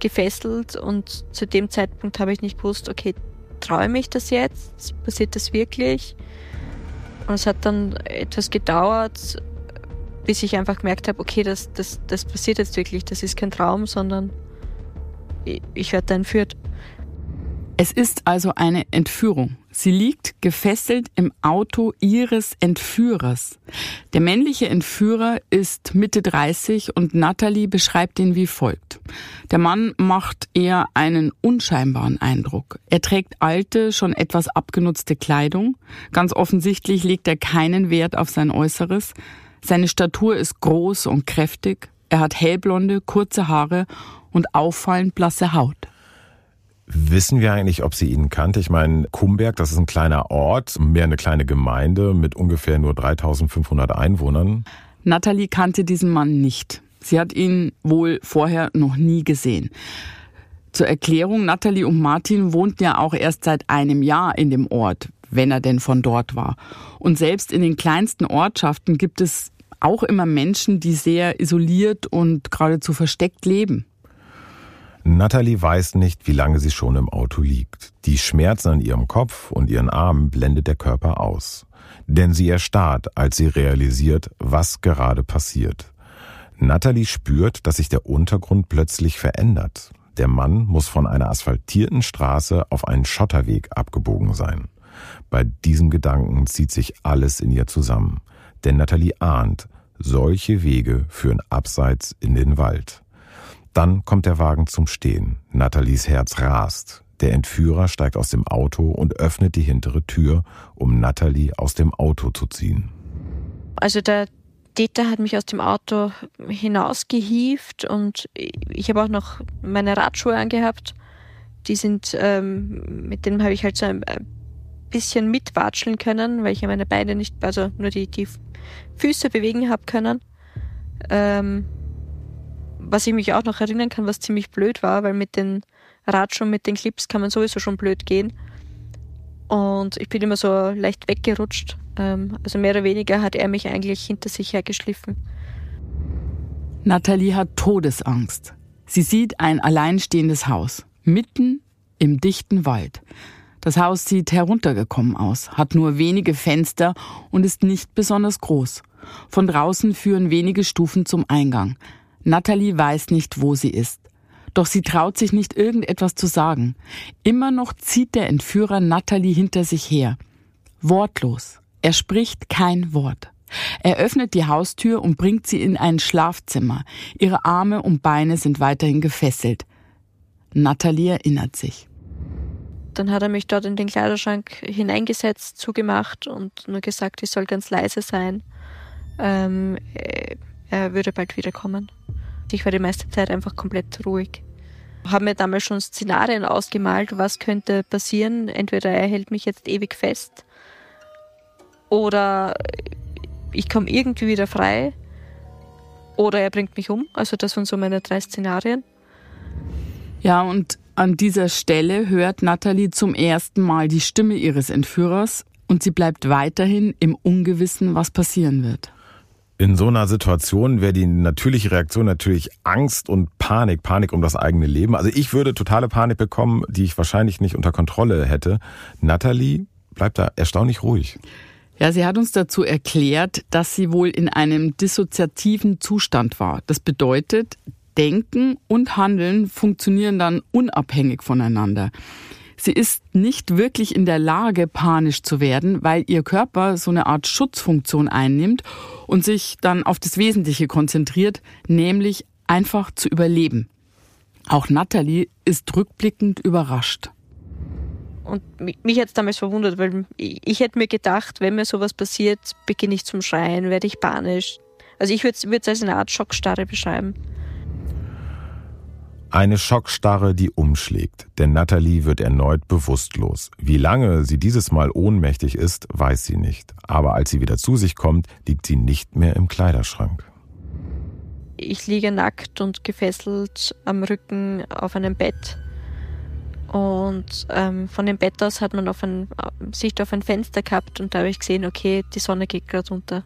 gefesselt und zu dem Zeitpunkt habe ich nicht gewusst, okay, träume ich das jetzt? Passiert das wirklich? Und es hat dann etwas gedauert, bis ich einfach gemerkt habe, okay, das, das, das passiert jetzt wirklich, das ist kein Traum, sondern ich, ich werde entführt.
Es ist also eine Entführung. Sie liegt gefesselt im Auto ihres Entführers. Der männliche Entführer ist Mitte 30 und Natalie beschreibt ihn wie folgt. Der Mann macht eher einen unscheinbaren Eindruck. Er trägt alte, schon etwas abgenutzte Kleidung. Ganz offensichtlich legt er keinen Wert auf sein Äußeres. Seine Statur ist groß und kräftig. Er hat hellblonde, kurze Haare und auffallend blasse Haut.
Wissen wir eigentlich, ob sie ihn kannte? Ich meine, Kumberg, das ist ein kleiner Ort, mehr eine kleine Gemeinde mit ungefähr nur 3500 Einwohnern.
Natalie kannte diesen Mann nicht. Sie hat ihn wohl vorher noch nie gesehen. Zur Erklärung, Natalie und Martin wohnten ja auch erst seit einem Jahr in dem Ort, wenn er denn von dort war. Und selbst in den kleinsten Ortschaften gibt es auch immer Menschen, die sehr isoliert und geradezu versteckt leben.
Natalie weiß nicht, wie lange sie schon im Auto liegt. Die Schmerzen an ihrem Kopf und ihren Armen blendet der Körper aus. Denn sie erstarrt, als sie realisiert, was gerade passiert. Natalie spürt, dass sich der Untergrund plötzlich verändert. Der Mann muss von einer asphaltierten Straße auf einen Schotterweg abgebogen sein. Bei diesem Gedanken zieht sich alles in ihr zusammen. Denn Nathalie ahnt, solche Wege führen abseits in den Wald. Dann kommt der Wagen zum Stehen. Nathalies Herz rast. Der Entführer steigt aus dem Auto und öffnet die hintere Tür, um Nathalie aus dem Auto zu ziehen.
Also der Täter hat mich aus dem Auto hinausgehievt und ich habe auch noch meine Radschuhe angehabt. Die sind, ähm, mit denen habe ich halt so ein bisschen mitwatscheln können, weil ich ja meine Beine nicht, also nur die, die Füße bewegen habe können. Ähm, was ich mich auch noch erinnern kann, was ziemlich blöd war, weil mit den Radschuhen, mit den Clips kann man sowieso schon blöd gehen. Und ich bin immer so leicht weggerutscht. Ähm, also mehr oder weniger hat er mich eigentlich hinter sich hergeschliffen.
Nathalie hat Todesangst. Sie sieht ein alleinstehendes Haus, mitten im dichten Wald. Das Haus sieht heruntergekommen aus, hat nur wenige Fenster und ist nicht besonders groß. Von draußen führen wenige Stufen zum Eingang. Nathalie weiß nicht, wo sie ist. Doch sie traut sich nicht irgendetwas zu sagen. Immer noch zieht der Entführer Natalie hinter sich her. Wortlos. Er spricht kein Wort. Er öffnet die Haustür und bringt sie in ein Schlafzimmer. Ihre Arme und Beine sind weiterhin gefesselt. Natalie erinnert sich.
Dann hat er mich dort in den Kleiderschrank hineingesetzt, zugemacht und nur gesagt, ich soll ganz leise sein. Ähm, äh, er würde bald wiederkommen. Ich war die meiste Zeit einfach komplett ruhig habe mir damals schon Szenarien ausgemalt, was könnte passieren. Entweder er hält mich jetzt ewig fest oder ich komme irgendwie wieder frei oder er bringt mich um. Also das waren so meine drei Szenarien.
Ja, und an dieser Stelle hört Natalie zum ersten Mal die Stimme ihres Entführers und sie bleibt weiterhin im Ungewissen, was passieren wird.
In so einer Situation wäre die natürliche Reaktion natürlich Angst und Panik, Panik um das eigene Leben. Also ich würde totale Panik bekommen, die ich wahrscheinlich nicht unter Kontrolle hätte. Natalie bleibt da erstaunlich ruhig.
Ja, sie hat uns dazu erklärt, dass sie wohl in einem dissoziativen Zustand war. Das bedeutet, Denken und Handeln funktionieren dann unabhängig voneinander. Sie ist nicht wirklich in der Lage, panisch zu werden, weil ihr Körper so eine Art Schutzfunktion einnimmt und sich dann auf das Wesentliche konzentriert, nämlich einfach zu überleben. Auch Natalie ist rückblickend überrascht.
Und mich hat es damals verwundert, weil ich hätte mir gedacht, wenn mir sowas passiert, beginne ich zum Schreien, werde ich panisch. Also ich würde es als eine Art Schockstarre beschreiben.
Eine Schockstarre, die umschlägt, denn Natalie wird erneut bewusstlos. Wie lange sie dieses Mal ohnmächtig ist, weiß sie nicht. Aber als sie wieder zu sich kommt, liegt sie nicht mehr im Kleiderschrank.
Ich liege nackt und gefesselt am Rücken auf einem Bett. Und ähm, von dem Bett aus hat man auf ein, Sicht auf ein Fenster gehabt und da habe ich gesehen, okay, die Sonne geht gerade unter.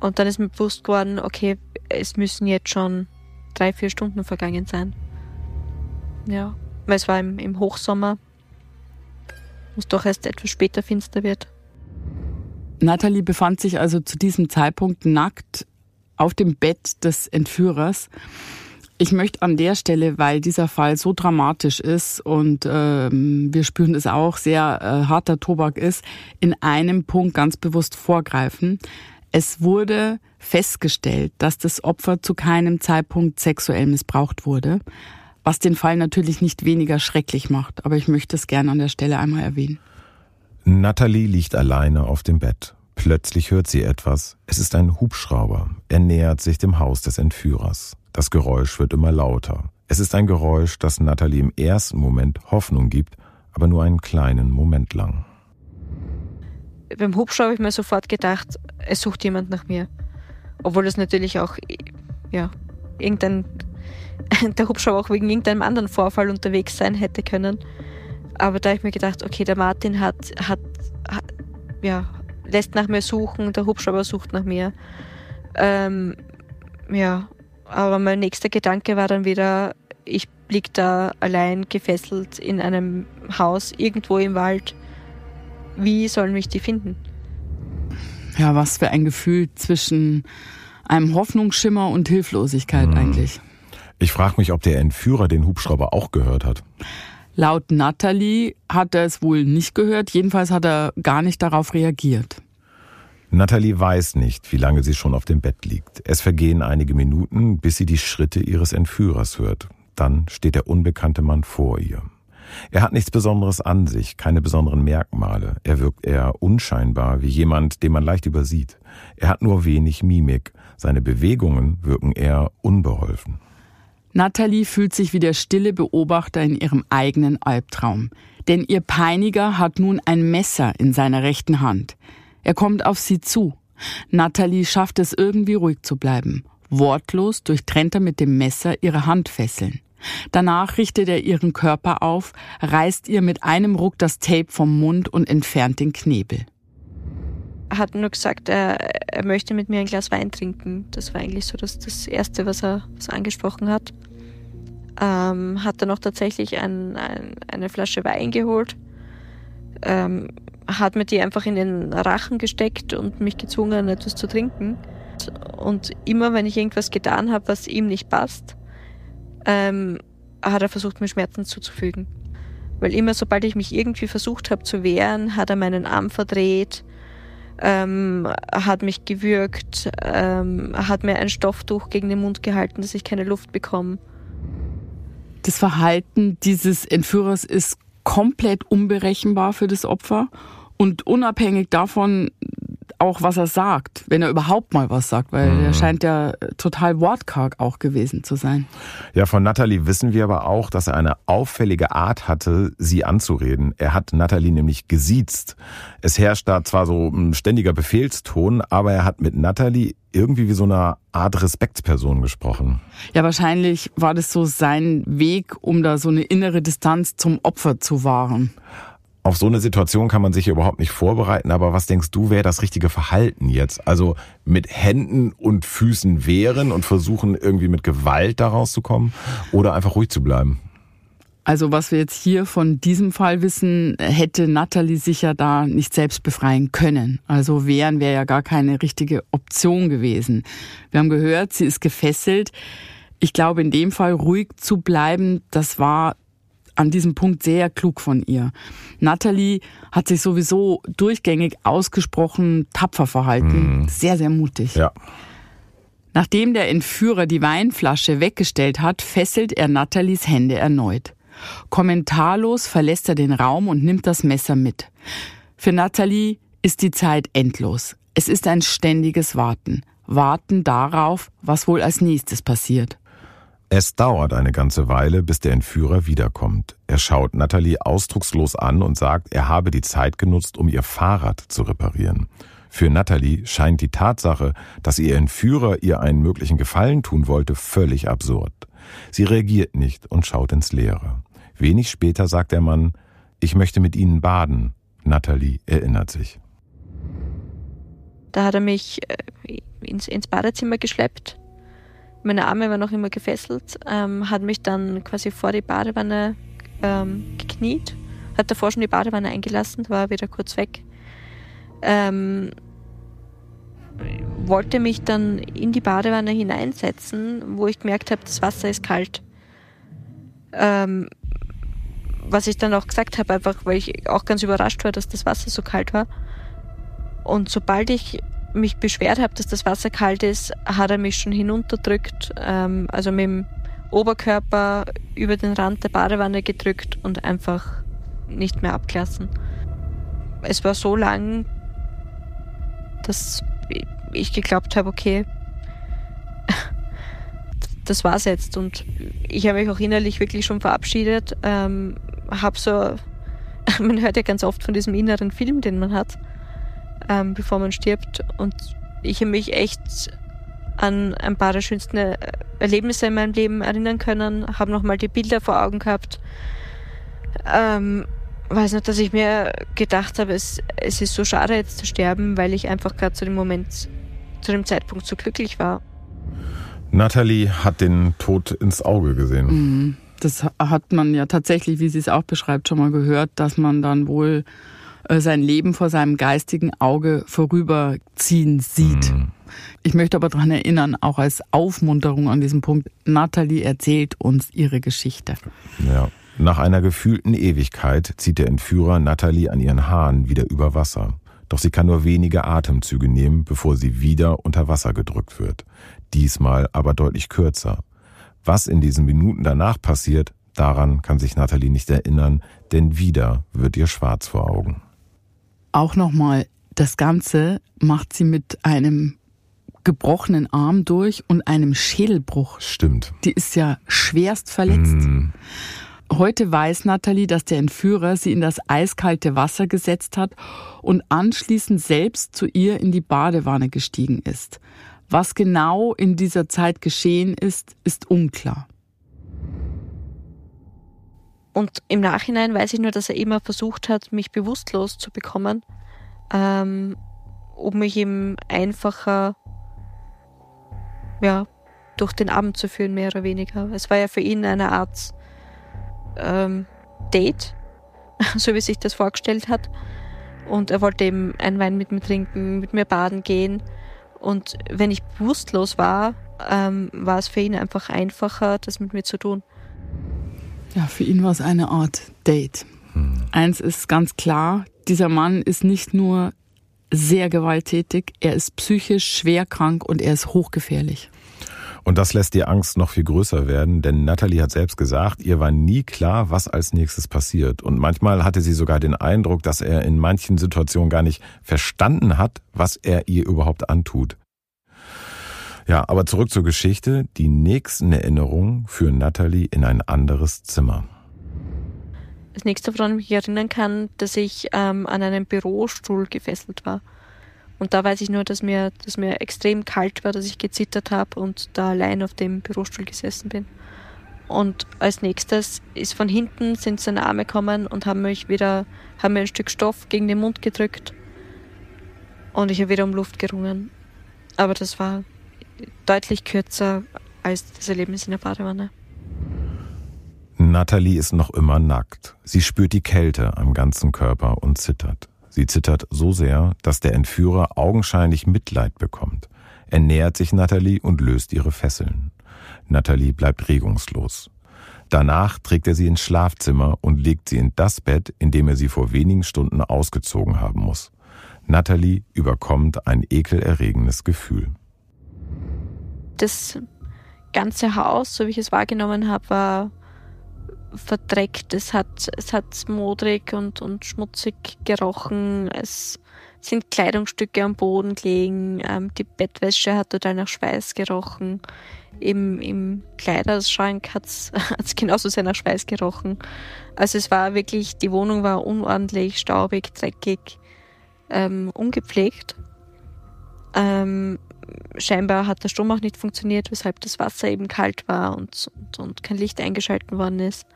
Und dann ist mir bewusst geworden, okay, es müssen jetzt schon drei, vier Stunden vergangen sein. Ja, weil es war im, im Hochsommer, wo es doch erst etwas später finster wird.
Natalie befand sich also zu diesem Zeitpunkt nackt auf dem Bett des Entführers. Ich möchte an der Stelle, weil dieser Fall so dramatisch ist und ähm, wir spüren es auch, sehr äh, harter Tobak ist, in einem Punkt ganz bewusst vorgreifen. Es wurde festgestellt, dass das Opfer zu keinem Zeitpunkt sexuell missbraucht wurde, was den Fall natürlich nicht weniger schrecklich macht, aber ich möchte es gerne an der Stelle einmal erwähnen.
Natalie liegt alleine auf dem Bett. Plötzlich hört sie etwas. Es ist ein Hubschrauber. Er nähert sich dem Haus des Entführers. Das Geräusch wird immer lauter. Es ist ein Geräusch, das Natalie im ersten Moment Hoffnung gibt, aber nur einen kleinen Moment lang.
Beim Hubschrauber habe ich mir sofort gedacht, es sucht jemand nach mir. Obwohl das natürlich auch, ja, irgendein, der Hubschrauber auch wegen irgendeinem anderen Vorfall unterwegs sein hätte können. Aber da habe ich mir gedacht, okay, der Martin hat, hat, hat ja, lässt nach mir suchen, der Hubschrauber sucht nach mir. Ähm, ja, aber mein nächster Gedanke war dann wieder, ich blick da allein gefesselt in einem Haus irgendwo im Wald. Wie sollen mich die finden?
Ja, was für ein Gefühl zwischen einem Hoffnungsschimmer und Hilflosigkeit mhm. eigentlich.
Ich frage mich, ob der Entführer den Hubschrauber auch gehört hat.
Laut Natalie hat er es wohl nicht gehört, jedenfalls hat er gar nicht darauf reagiert.
Natalie weiß nicht, wie lange sie schon auf dem Bett liegt. Es vergehen einige Minuten, bis sie die Schritte ihres Entführers hört. Dann steht der unbekannte Mann vor ihr. Er hat nichts Besonderes an sich, keine besonderen Merkmale. Er wirkt eher unscheinbar, wie jemand, den man leicht übersieht. Er hat nur wenig Mimik. Seine Bewegungen wirken eher unbeholfen.
Natalie fühlt sich wie der stille Beobachter in ihrem eigenen Albtraum. Denn ihr Peiniger hat nun ein Messer in seiner rechten Hand. Er kommt auf sie zu. Natalie schafft es irgendwie ruhig zu bleiben. Wortlos durchtrennt er mit dem Messer ihre Handfesseln. Danach richtet er ihren Körper auf, reißt ihr mit einem Ruck das Tape vom Mund und entfernt den Knebel.
Er hat nur gesagt, er, er möchte mit mir ein Glas Wein trinken. Das war eigentlich so das, das Erste, was er, was er angesprochen hat. Ähm, hat dann auch tatsächlich ein, ein, eine Flasche Wein geholt. Ähm, hat mir die einfach in den Rachen gesteckt und mich gezwungen, etwas zu trinken. Und immer, wenn ich irgendwas getan habe, was ihm nicht passt, ähm, hat er versucht, mir Schmerzen zuzufügen. Weil immer, sobald ich mich irgendwie versucht habe zu wehren, hat er meinen Arm verdreht, ähm, hat mich gewürgt, ähm, hat mir ein Stofftuch gegen den Mund gehalten, dass ich keine Luft bekomme.
Das Verhalten dieses Entführers ist komplett unberechenbar für das Opfer und unabhängig davon, auch, was er sagt, wenn er überhaupt mal was sagt, weil mhm. er scheint ja total wortkarg auch gewesen zu sein.
Ja, von Natalie wissen wir aber auch, dass er eine auffällige Art hatte, sie anzureden. Er hat Natalie nämlich gesiezt. Es herrscht da zwar so ein ständiger Befehlston, aber er hat mit Natalie irgendwie wie so eine Art Respektsperson gesprochen.
Ja, wahrscheinlich war das so sein Weg, um da so eine innere Distanz zum Opfer zu wahren.
Auf so eine Situation kann man sich überhaupt nicht vorbereiten, aber was denkst du, wäre das richtige Verhalten jetzt? Also mit Händen und Füßen wehren und versuchen irgendwie mit Gewalt daraus zu kommen oder einfach ruhig zu bleiben?
Also was wir jetzt hier von diesem Fall wissen, hätte Natalie sich ja da nicht selbst befreien können. Also wehren wäre ja gar keine richtige Option gewesen. Wir haben gehört, sie ist gefesselt. Ich glaube, in dem Fall ruhig zu bleiben, das war an diesem Punkt sehr klug von ihr. Natalie hat sich sowieso durchgängig ausgesprochen tapfer verhalten. Mhm. Sehr, sehr mutig.
Ja.
Nachdem der Entführer die Weinflasche weggestellt hat, fesselt er Nathalies Hände erneut. Kommentarlos verlässt er den Raum und nimmt das Messer mit. Für Nathalie ist die Zeit endlos. Es ist ein ständiges Warten. Warten darauf, was wohl als nächstes passiert.
Es dauert eine ganze Weile, bis der Entführer wiederkommt. Er schaut Natalie ausdruckslos an und sagt, er habe die Zeit genutzt, um ihr Fahrrad zu reparieren. Für Natalie scheint die Tatsache, dass ihr Entführer ihr einen möglichen Gefallen tun wollte, völlig absurd. Sie reagiert nicht und schaut ins Leere. Wenig später sagt der Mann, ich möchte mit Ihnen baden. Natalie erinnert sich.
Da hat er mich äh, ins, ins Badezimmer geschleppt meine Arme waren noch immer gefesselt, ähm, hat mich dann quasi vor die Badewanne ähm, gekniet, hat davor schon die Badewanne eingelassen, war wieder kurz weg. Ähm, wollte mich dann in die Badewanne hineinsetzen, wo ich gemerkt habe, das Wasser ist kalt. Ähm, was ich dann auch gesagt habe, einfach weil ich auch ganz überrascht war, dass das Wasser so kalt war. Und sobald ich mich beschwert habe, dass das Wasser kalt ist, hat er mich schon hinunterdrückt, ähm, also mit dem Oberkörper über den Rand der Badewanne gedrückt und einfach nicht mehr abgelassen. Es war so lang, dass ich geglaubt habe, okay, das war's jetzt. Und ich habe mich auch innerlich wirklich schon verabschiedet. Ähm, habe so, man hört ja ganz oft von diesem inneren Film, den man hat ähm, bevor man stirbt. Und ich habe mich echt an ein paar der schönsten äh, Erlebnisse in meinem Leben erinnern können, habe nochmal die Bilder vor Augen gehabt. Ähm, weiß noch, dass ich mir gedacht habe, es, es ist so schade jetzt zu sterben, weil ich einfach gerade zu dem Moment, zu dem Zeitpunkt so glücklich war.
Natalie hat den Tod ins Auge gesehen.
Mhm. Das hat man ja tatsächlich, wie sie es auch beschreibt, schon mal gehört, dass man dann wohl sein Leben vor seinem geistigen Auge vorüberziehen sieht. Mhm. Ich möchte aber daran erinnern, auch als Aufmunterung an diesem Punkt, Natalie erzählt uns ihre Geschichte.
Ja. Nach einer gefühlten Ewigkeit zieht der Entführer Natalie an ihren Haaren wieder über Wasser. Doch sie kann nur wenige Atemzüge nehmen, bevor sie wieder unter Wasser gedrückt wird. Diesmal aber deutlich kürzer. Was in diesen Minuten danach passiert, daran kann sich Natalie nicht erinnern, denn wieder wird ihr schwarz vor Augen.
Auch nochmal, das Ganze macht sie mit einem gebrochenen Arm durch und einem Schädelbruch.
Stimmt.
Die ist ja schwerst verletzt. Mm. Heute weiß Nathalie, dass der Entführer sie in das eiskalte Wasser gesetzt hat und anschließend selbst zu ihr in die Badewanne gestiegen ist. Was genau in dieser Zeit geschehen ist, ist unklar.
Und im Nachhinein weiß ich nur, dass er immer versucht hat, mich bewusstlos zu bekommen, ähm, um mich eben einfacher ja, durch den Abend zu führen, mehr oder weniger. Es war ja für ihn eine Art ähm, Date, so wie sich das vorgestellt hat. Und er wollte eben einen Wein mit mir trinken, mit mir baden gehen. Und wenn ich bewusstlos war, ähm, war es für ihn einfach einfacher, das mit mir zu tun.
Ja, für ihn war es eine Art Date. Hm. Eins ist ganz klar, dieser Mann ist nicht nur sehr gewalttätig, er ist psychisch schwer krank und er ist hochgefährlich.
Und das lässt die Angst noch viel größer werden, denn Natalie hat selbst gesagt, ihr war nie klar, was als nächstes passiert. Und manchmal hatte sie sogar den Eindruck, dass er in manchen Situationen gar nicht verstanden hat, was er ihr überhaupt antut. Ja, aber zurück zur Geschichte. Die nächsten Erinnerungen führen Natalie in ein anderes Zimmer.
Das nächste, woran ich mich erinnern kann, dass ich ähm, an einem Bürostuhl gefesselt war. Und da weiß ich nur, dass mir, dass mir extrem kalt war, dass ich gezittert habe und da allein auf dem Bürostuhl gesessen bin. Und als nächstes ist von hinten sind seine Arme gekommen und haben mich wieder, haben mir ein Stück Stoff gegen den Mund gedrückt. Und ich habe wieder um Luft gerungen. Aber das war deutlich kürzer als das Erlebnis in der Badewanne.
Natalie ist noch immer nackt. Sie spürt die Kälte am ganzen Körper und zittert. Sie zittert so sehr, dass der Entführer augenscheinlich Mitleid bekommt. Er nähert sich Natalie und löst ihre Fesseln. Natalie bleibt regungslos. Danach trägt er sie ins Schlafzimmer und legt sie in das Bett, in dem er sie vor wenigen Stunden ausgezogen haben muss. Natalie überkommt ein ekelerregendes Gefühl.
Das ganze Haus, so wie ich es wahrgenommen habe, war verdreckt, es hat, es hat modrig und, und schmutzig gerochen, es sind Kleidungsstücke am Boden gelegen, ähm, die Bettwäsche hat total nach Schweiß gerochen, im, im Kleiderschrank hat es genauso sehr nach Schweiß gerochen. Also es war wirklich, die Wohnung war unordentlich, staubig, dreckig, ähm, ungepflegt. Ähm, scheinbar hat der Strom auch nicht funktioniert, weshalb das Wasser eben kalt war und, und, und kein Licht eingeschalten worden ist.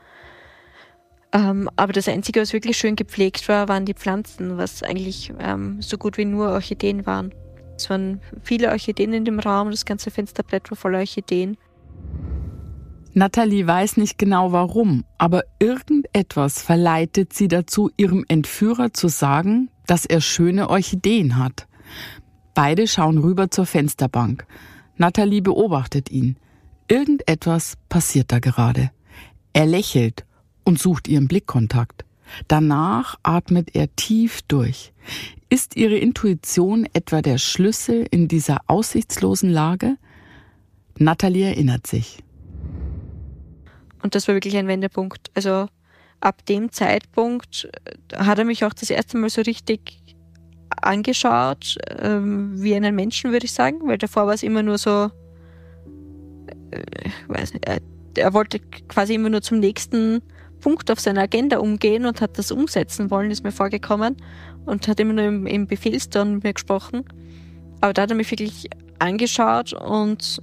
Ähm, aber das Einzige, was wirklich schön gepflegt war, waren die Pflanzen, was eigentlich ähm, so gut wie nur Orchideen waren. Es waren viele Orchideen in dem Raum, das ganze Fensterbrett war voller Orchideen.
Natalie weiß nicht genau warum, aber irgendetwas verleitet sie dazu, ihrem Entführer zu sagen, dass er schöne Orchideen hat. Beide schauen rüber zur Fensterbank. Natalie beobachtet ihn. Irgendetwas passiert da gerade. Er lächelt und sucht ihren Blickkontakt. Danach atmet er tief durch. Ist ihre Intuition etwa der Schlüssel in dieser aussichtslosen Lage? Natalie erinnert sich.
Und das war wirklich ein Wendepunkt. Also ab dem Zeitpunkt hat er mich auch das erste Mal so richtig angeschaut, ähm, wie einen Menschen, würde ich sagen, weil davor war es immer nur so, äh, weiß nicht, er, er wollte quasi immer nur zum nächsten Punkt auf seiner Agenda umgehen und hat das umsetzen wollen, ist mir vorgekommen und hat immer nur im, im Befehlston mit mir gesprochen. Aber da hat er mich wirklich angeschaut und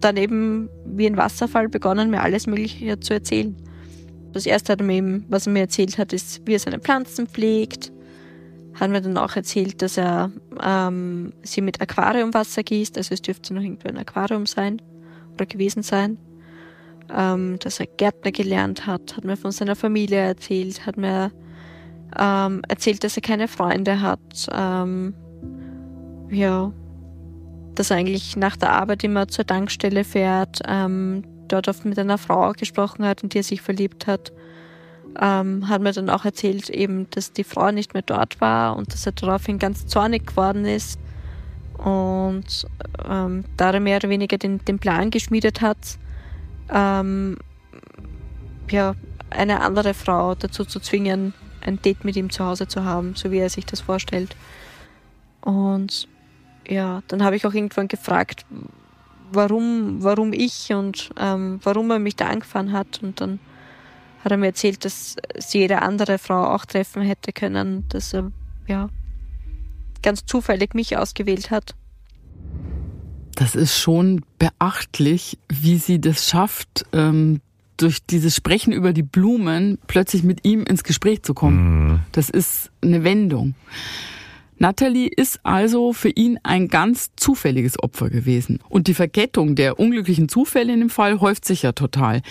dann eben wie ein Wasserfall begonnen, mir alles Mögliche zu erzählen. Das erste hat er mir eben, was er mir erzählt hat, ist, wie er seine Pflanzen pflegt. Hat mir dann auch erzählt, dass er ähm, sie mit Aquariumwasser gießt, also es dürfte noch irgendwo ein Aquarium sein oder gewesen sein ähm, dass er Gärtner gelernt hat, hat mir von seiner Familie erzählt, hat mir ähm, erzählt, dass er keine Freunde hat. Ähm, ja, dass er eigentlich nach der Arbeit immer zur Tankstelle fährt, ähm, dort oft mit einer Frau gesprochen hat, in die er sich verliebt hat. Ähm, hat mir dann auch erzählt, eben, dass die Frau nicht mehr dort war und dass er daraufhin ganz zornig geworden ist und ähm, da er mehr oder weniger den, den Plan geschmiedet hat, ähm, ja, eine andere Frau dazu zu zwingen, ein Date mit ihm zu Hause zu haben, so wie er sich das vorstellt. Und ja, dann habe ich auch irgendwann gefragt, warum, warum ich und ähm, warum er mich da angefahren hat. Und dann hat er mir erzählt, dass sie jede andere Frau auch treffen hätte können, dass er ja ganz zufällig mich ausgewählt hat.
Das ist schon beachtlich, wie sie das schafft, ähm, durch dieses Sprechen über die Blumen plötzlich mit ihm ins Gespräch zu kommen. Mhm. Das ist eine Wendung. Natalie ist also für ihn ein ganz zufälliges Opfer gewesen. Und die Verkettung der unglücklichen Zufälle in dem Fall häuft sich ja total.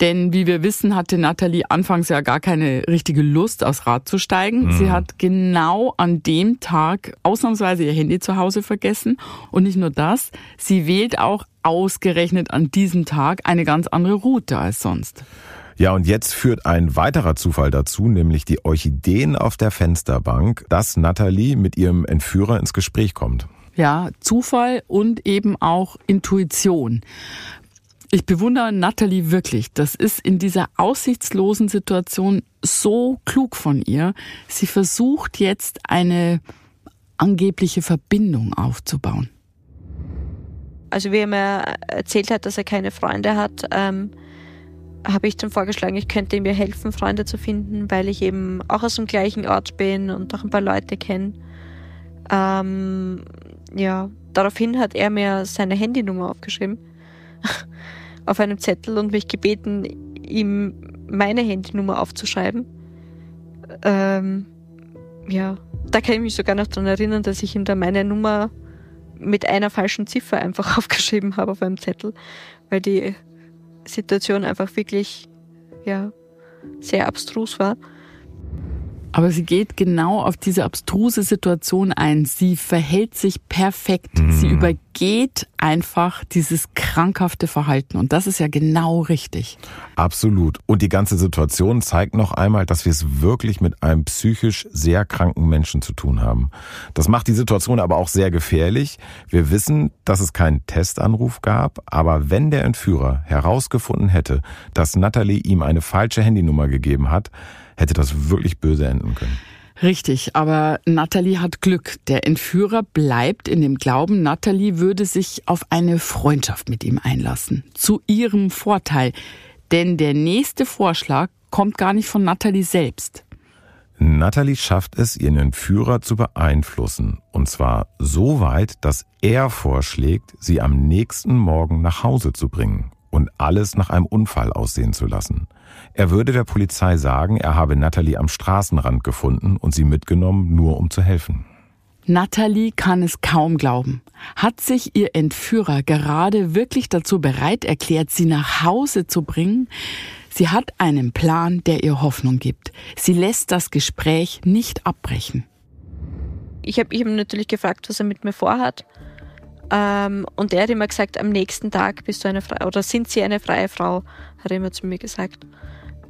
Denn wie wir wissen, hatte Natalie anfangs ja gar keine richtige Lust, aufs Rad zu steigen. Mhm. Sie hat genau an dem Tag ausnahmsweise ihr Handy zu Hause vergessen. Und nicht nur das, sie wählt auch ausgerechnet an diesem Tag eine ganz andere Route als sonst.
Ja, und jetzt führt ein weiterer Zufall dazu, nämlich die Orchideen auf der Fensterbank, dass Natalie mit ihrem Entführer ins Gespräch kommt.
Ja, Zufall und eben auch Intuition. Ich bewundere Natalie wirklich. Das ist in dieser aussichtslosen Situation so klug von ihr. Sie versucht jetzt eine angebliche Verbindung aufzubauen.
Also wie er mir erzählt hat, dass er keine Freunde hat, ähm, habe ich dann vorgeschlagen, ich könnte ihm helfen, Freunde zu finden, weil ich eben auch aus dem gleichen Ort bin und auch ein paar Leute kenne. Ähm, ja, daraufhin hat er mir seine Handynummer aufgeschrieben auf einem Zettel und mich gebeten, ihm meine Handynummer aufzuschreiben. Ähm, ja, da kann ich mich sogar noch daran erinnern, dass ich ihm da meine Nummer mit einer falschen Ziffer einfach aufgeschrieben habe auf einem Zettel, weil die Situation einfach wirklich ja, sehr abstrus war.
Aber sie geht genau auf diese abstruse Situation ein. Sie verhält sich perfekt. Mhm. Sie übergeht einfach dieses krankhafte Verhalten. Und das ist ja genau richtig.
Absolut. Und die ganze Situation zeigt noch einmal, dass wir es wirklich mit einem psychisch sehr kranken Menschen zu tun haben. Das macht die Situation aber auch sehr gefährlich. Wir wissen, dass es keinen Testanruf gab. Aber wenn der Entführer herausgefunden hätte, dass Natalie ihm eine falsche Handynummer gegeben hat, hätte das wirklich böse enden können.
Richtig, aber Natalie hat Glück. Der Entführer bleibt in dem Glauben, Natalie würde sich auf eine Freundschaft mit ihm einlassen. Zu ihrem Vorteil. Denn der nächste Vorschlag kommt gar nicht von Natalie selbst.
Natalie schafft es, ihren Entführer zu beeinflussen. Und zwar so weit, dass er vorschlägt, sie am nächsten Morgen nach Hause zu bringen und alles nach einem Unfall aussehen zu lassen. Er würde der Polizei sagen, er habe Natalie am Straßenrand gefunden und sie mitgenommen, nur um zu helfen.
Natalie kann es kaum glauben. Hat sich ihr Entführer gerade wirklich dazu bereit erklärt, sie nach Hause zu bringen? Sie hat einen Plan, der ihr Hoffnung gibt. Sie lässt das Gespräch nicht abbrechen.
Ich habe ihm natürlich gefragt, was er mit mir vorhat. Ähm, und er hat immer gesagt, am nächsten Tag bist du eine Frau oder sind sie eine freie Frau, hat er immer zu mir gesagt.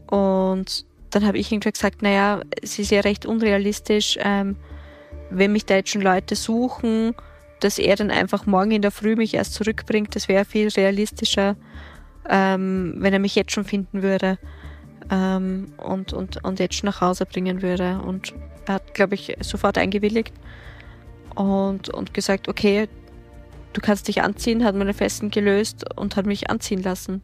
Und dann habe ich irgendwie gesagt, naja, es ist ja recht unrealistisch, ähm, wenn mich da jetzt schon Leute suchen, dass er dann einfach morgen in der Früh mich erst zurückbringt. Das wäre viel realistischer, ähm, wenn er mich jetzt schon finden würde ähm, und, und, und jetzt schon nach Hause bringen würde. Und er hat, glaube ich, sofort eingewilligt und, und gesagt, okay, du kannst dich anziehen, hat meine Festen gelöst und hat mich anziehen lassen.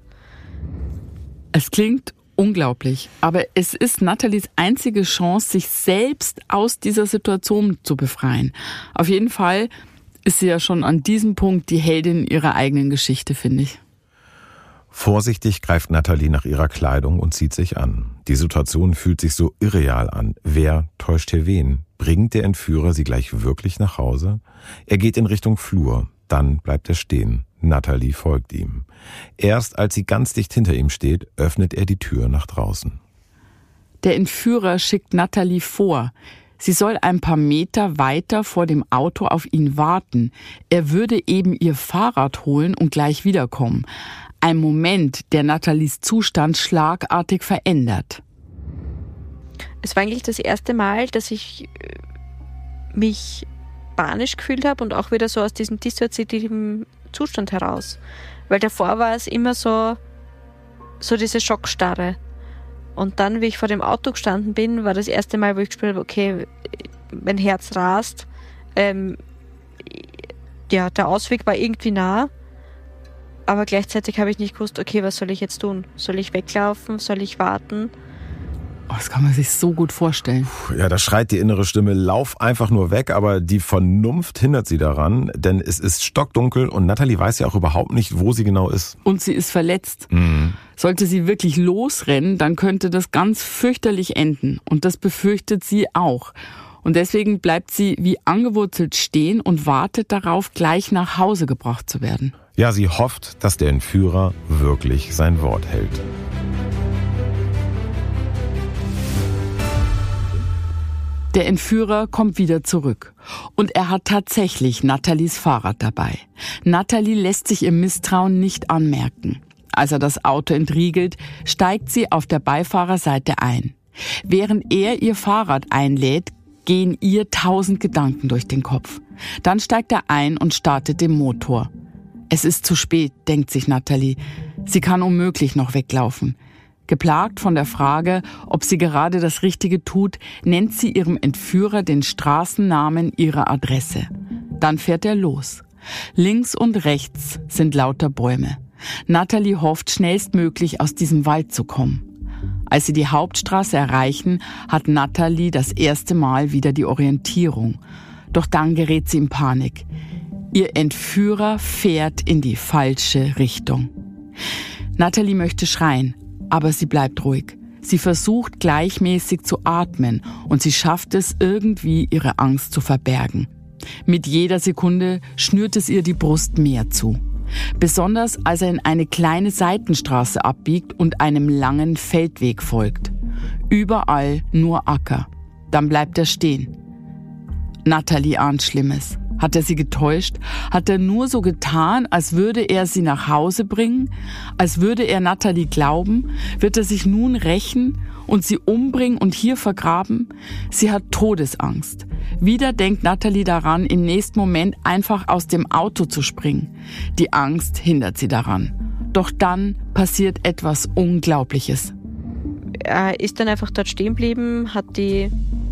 Es klingt unglaublich, aber es ist Nathalies einzige Chance, sich selbst aus dieser Situation zu befreien. Auf jeden Fall ist sie ja schon an diesem Punkt die Heldin ihrer eigenen Geschichte, finde ich.
Vorsichtig greift Nathalie nach ihrer Kleidung und zieht sich an. Die Situation fühlt sich so irreal an. Wer täuscht hier wen? Bringt der Entführer sie gleich wirklich nach Hause? Er geht in Richtung Flur. Dann bleibt er stehen. Natalie folgt ihm. Erst als sie ganz dicht hinter ihm steht, öffnet er die Tür nach draußen.
Der Entführer schickt Natalie vor. Sie soll ein paar Meter weiter vor dem Auto auf ihn warten. Er würde eben ihr Fahrrad holen und gleich wiederkommen. Ein Moment, der Nathalies Zustand schlagartig verändert.
Es war eigentlich das erste Mal, dass ich äh, mich panisch gefühlt habe und auch wieder so aus diesem dissoziativen Zustand heraus. Weil davor war es immer so, so diese Schockstarre. Und dann, wie ich vor dem Auto gestanden bin, war das erste Mal, wo ich gespürt habe, okay, mein Herz rast. Ähm, ja, der Ausweg war irgendwie nah. Aber gleichzeitig habe ich nicht gewusst, okay, was soll ich jetzt tun? Soll ich weglaufen? Soll ich warten?
Oh, das kann man sich so gut vorstellen.
Ja, da schreit die innere Stimme, lauf einfach nur weg, aber die Vernunft hindert sie daran, denn es ist stockdunkel und Natalie weiß ja auch überhaupt nicht, wo sie genau ist.
Und sie ist verletzt. Mhm. Sollte sie wirklich losrennen, dann könnte das ganz fürchterlich enden. Und das befürchtet sie auch. Und deswegen bleibt sie wie angewurzelt stehen und wartet darauf, gleich nach Hause gebracht zu werden.
Ja, sie hofft, dass der Entführer wirklich sein Wort hält.
Der Entführer kommt wieder zurück. Und er hat tatsächlich Nathalies Fahrrad dabei. Nathalie lässt sich ihr Misstrauen nicht anmerken. Als er das Auto entriegelt, steigt sie auf der Beifahrerseite ein. Während er ihr Fahrrad einlädt, gehen ihr tausend Gedanken durch den Kopf. Dann steigt er ein und startet den Motor. Es ist zu spät, denkt sich Nathalie. Sie kann unmöglich noch weglaufen. Geplagt von der Frage, ob sie gerade das Richtige tut, nennt sie ihrem Entführer den Straßennamen ihrer Adresse. Dann fährt er los. Links und rechts sind lauter Bäume. Natalie hofft, schnellstmöglich aus diesem Wald zu kommen. Als sie die Hauptstraße erreichen, hat Natalie das erste Mal wieder die Orientierung. Doch dann gerät sie in Panik. Ihr Entführer fährt in die falsche Richtung. Natalie möchte schreien, aber sie bleibt ruhig. Sie versucht gleichmäßig zu atmen und sie schafft es irgendwie, ihre Angst zu verbergen. Mit jeder Sekunde schnürt es ihr die Brust mehr zu. Besonders als er in eine kleine Seitenstraße abbiegt und einem langen Feldweg folgt. Überall nur Acker. Dann bleibt er stehen. Natalie ahnt Schlimmes. Hat er sie getäuscht? Hat er nur so getan, als würde er sie nach Hause bringen? Als würde er Natalie glauben? Wird er sich nun rächen und sie umbringen und hier vergraben? Sie hat Todesangst. Wieder denkt Natalie daran, im nächsten Moment einfach aus dem Auto zu springen. Die Angst hindert sie daran. Doch dann passiert etwas Unglaubliches.
Er ist dann einfach dort stehen geblieben, hat die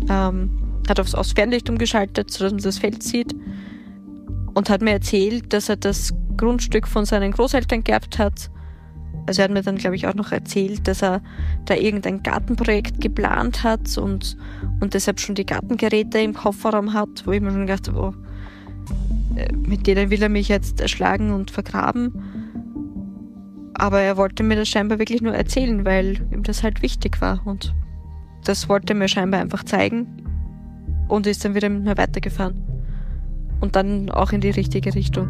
ähm, hat aufs, aufs Fernlicht umgeschaltet, sodass man das Feld sieht und hat mir erzählt, dass er das Grundstück von seinen Großeltern geerbt hat. Also er hat mir dann, glaube ich, auch noch erzählt, dass er da irgendein Gartenprojekt geplant hat und, und deshalb schon die Gartengeräte im Kofferraum hat, wo ich mir schon gedacht habe, oh, äh, mit denen will er mich jetzt erschlagen und vergraben. Aber er wollte mir das scheinbar wirklich nur erzählen, weil ihm das halt wichtig war. Und das wollte er mir scheinbar einfach zeigen und ist dann wieder mit mir weitergefahren und dann auch in die richtige Richtung.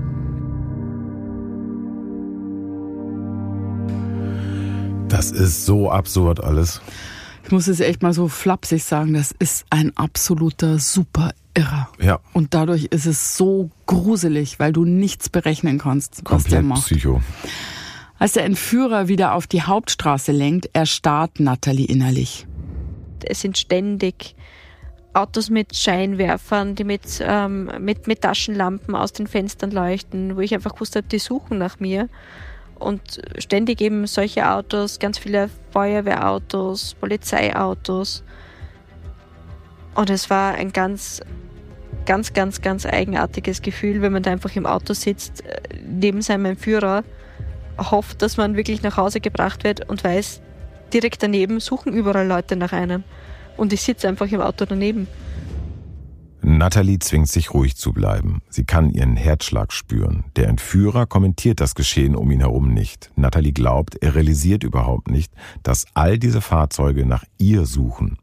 Das ist so absurd alles.
Ich muss es echt mal so flapsig sagen, das ist ein absoluter super Irrer.
Ja.
Und dadurch ist es so gruselig, weil du nichts berechnen kannst,
Komplett
was der macht.
Psycho.
Als der Entführer wieder auf die Hauptstraße lenkt, erstarrt Natalie innerlich.
Es sind ständig Autos mit Scheinwerfern, die mit, ähm, mit, mit Taschenlampen aus den Fenstern leuchten, wo ich einfach wusste, die suchen nach mir. Und ständig eben solche Autos, ganz viele Feuerwehrautos, Polizeiautos. Und es war ein ganz, ganz, ganz, ganz eigenartiges Gefühl, wenn man da einfach im Auto sitzt, äh, neben seinem Führer, hofft, dass man wirklich nach Hause gebracht wird und weiß, direkt daneben suchen überall Leute nach einem und ich sitze einfach im Auto daneben.
Natalie zwingt sich ruhig zu bleiben. Sie kann ihren Herzschlag spüren. Der Entführer kommentiert das Geschehen um ihn herum nicht. Natalie glaubt, er realisiert überhaupt nicht, dass all diese Fahrzeuge nach ihr suchen.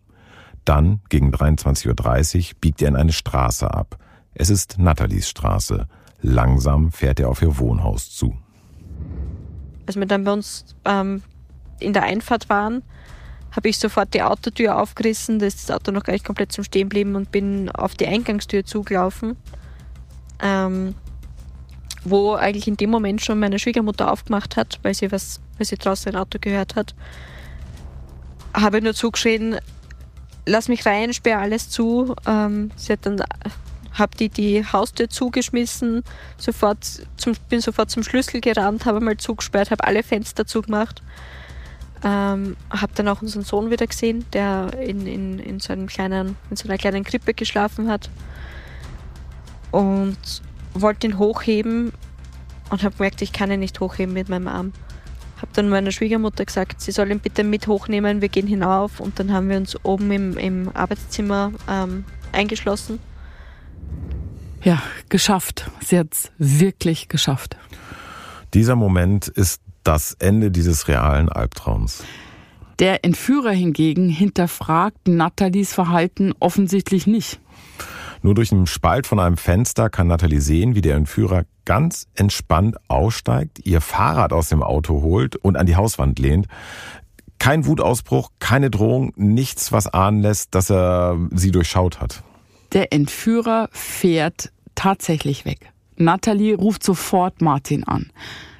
Dann, gegen 23.30 Uhr, biegt er in eine Straße ab. Es ist Nathalies Straße. Langsam fährt er auf ihr Wohnhaus zu.
Als wir dann bei uns ähm, in der Einfahrt waren, habe ich sofort die Autotür aufgerissen, da ist das Auto noch gar nicht komplett zum Stehen geblieben und bin auf die Eingangstür zugelaufen. Ähm, wo eigentlich in dem Moment schon meine Schwiegermutter aufgemacht hat, weil sie was, weil sie draußen ein Auto gehört hat. Habe nur zugeschrien, lass mich rein, sperre alles zu. Ähm, sie hat dann habe die die Haustür zugeschmissen, sofort zum, bin sofort zum Schlüssel gerannt, habe mal zugesperrt, habe alle Fenster zugemacht. Ähm, habe dann auch unseren Sohn wieder gesehen, der in, in, in, so einem kleinen, in so einer kleinen Krippe geschlafen hat. Und wollte ihn hochheben und habe gemerkt, ich kann ihn nicht hochheben mit meinem Arm. Habe dann meiner Schwiegermutter gesagt, sie soll ihn bitte mit hochnehmen, wir gehen hinauf und dann haben wir uns oben im, im Arbeitszimmer ähm, eingeschlossen.
Ja, geschafft. Sie hat es wirklich geschafft.
Dieser Moment ist das Ende dieses realen Albtraums.
Der Entführer hingegen hinterfragt Nathalies Verhalten offensichtlich nicht.
Nur durch einen Spalt von einem Fenster kann Nathalie sehen, wie der Entführer ganz entspannt aussteigt, ihr Fahrrad aus dem Auto holt und an die Hauswand lehnt. Kein Wutausbruch, keine Drohung, nichts, was ahnen lässt, dass er sie durchschaut hat.
Der Entführer fährt tatsächlich weg. Nathalie ruft sofort Martin an.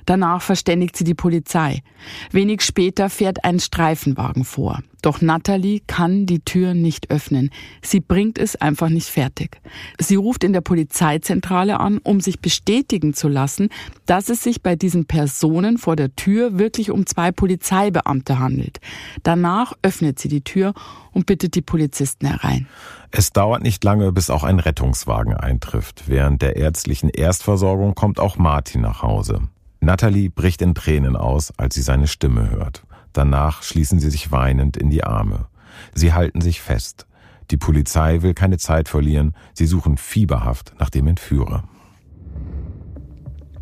Danach verständigt sie die Polizei. Wenig später fährt ein Streifenwagen vor. Doch Natalie kann die Tür nicht öffnen. Sie bringt es einfach nicht fertig. Sie ruft in der Polizeizentrale an, um sich bestätigen zu lassen, dass es sich bei diesen Personen vor der Tür wirklich um zwei Polizeibeamte handelt. Danach öffnet sie die Tür und bittet die Polizisten herein.
Es dauert nicht lange, bis auch ein Rettungswagen eintrifft. Während der ärztlichen Erstversorgung kommt auch Martin nach Hause. Natalie bricht in Tränen aus, als sie seine Stimme hört. Danach schließen sie sich weinend in die Arme. Sie halten sich fest. Die Polizei will keine Zeit verlieren. Sie suchen fieberhaft nach dem Entführer.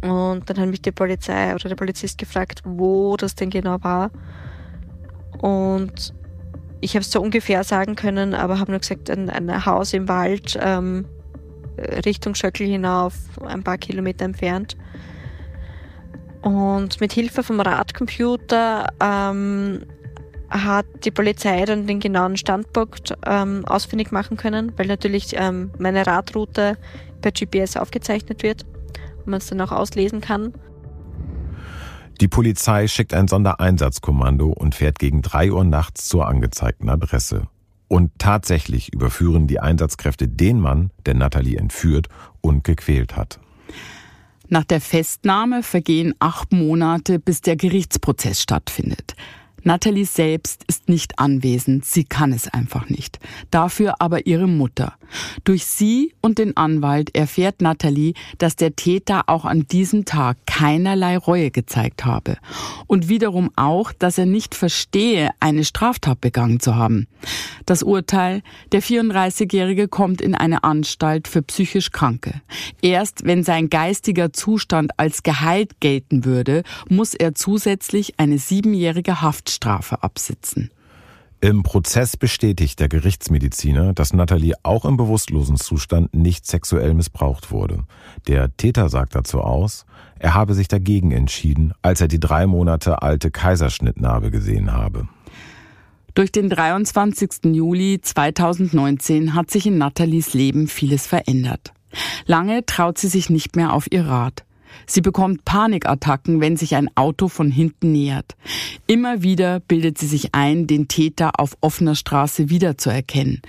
Und dann hat mich die Polizei oder der Polizist gefragt, wo das denn genau war. Und ich habe es so ungefähr sagen können, aber habe nur gesagt, ein, ein Haus im Wald ähm, Richtung Schöckel hinauf, ein paar Kilometer entfernt. Und mit Hilfe vom Radcomputer ähm, hat die Polizei dann den genauen Standpunkt ähm, ausfindig machen können, weil natürlich ähm, meine Radroute per GPS aufgezeichnet wird und man es dann auch auslesen kann.
Die Polizei schickt ein Sondereinsatzkommando und fährt gegen drei Uhr nachts zur angezeigten Adresse. Und tatsächlich überführen die Einsatzkräfte den Mann, der Natalie entführt und gequält hat.
Nach der Festnahme vergehen acht Monate, bis der Gerichtsprozess stattfindet. Nathalie selbst ist nicht anwesend, sie kann es einfach nicht. Dafür aber ihre Mutter. Durch sie und den Anwalt erfährt Nathalie, dass der Täter auch an diesem Tag keinerlei Reue gezeigt habe. Und wiederum auch, dass er nicht verstehe, eine Straftat begangen zu haben. Das Urteil, der 34-Jährige kommt in eine Anstalt für psychisch Kranke. Erst wenn sein geistiger Zustand als geheilt gelten würde, muss er zusätzlich eine siebenjährige Haft Freiheitsstrafe absitzen.
Im Prozess bestätigt der Gerichtsmediziner, dass Nathalie auch im bewusstlosen Zustand nicht sexuell missbraucht wurde. Der Täter sagt dazu aus, er habe sich dagegen entschieden, als er die drei Monate alte Kaiserschnittnarbe gesehen habe.
Durch den 23. Juli 2019 hat sich in Nathalies Leben vieles verändert. Lange traut sie sich nicht mehr auf ihr Rad. Sie bekommt Panikattacken, wenn sich ein Auto von hinten nähert. Immer wieder bildet sie sich ein, den Täter auf offener Straße wiederzuerkennen.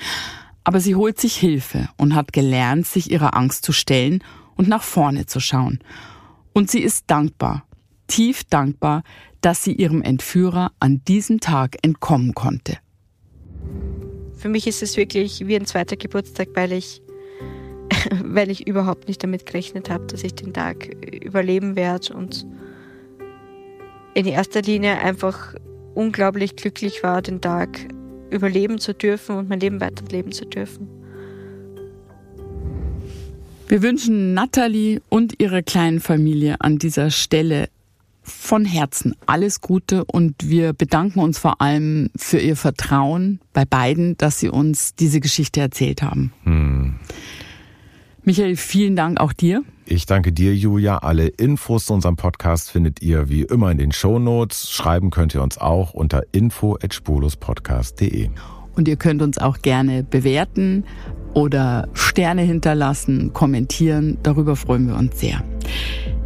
Aber sie holt sich Hilfe und hat gelernt, sich ihrer Angst zu stellen und nach vorne zu schauen. Und sie ist dankbar, tief dankbar, dass sie ihrem Entführer an diesem Tag entkommen konnte.
Für mich ist es wirklich wie ein zweiter Geburtstag, weil ich weil ich überhaupt nicht damit gerechnet habe, dass ich den Tag überleben werde und in erster Linie einfach unglaublich glücklich war, den Tag überleben zu dürfen und mein Leben weiterleben zu dürfen.
Wir wünschen Natalie und ihrer kleinen Familie an dieser Stelle von Herzen alles Gute und wir bedanken uns vor allem für ihr Vertrauen bei beiden, dass sie uns diese Geschichte erzählt haben. Hm. Michael, vielen Dank auch dir.
Ich danke dir, Julia. Alle Infos zu unserem Podcast findet ihr wie immer in den Show Notes. Schreiben könnt ihr uns auch unter info@spuluspodcast.de.
Und ihr könnt uns auch gerne bewerten oder Sterne hinterlassen, kommentieren. Darüber freuen wir uns sehr.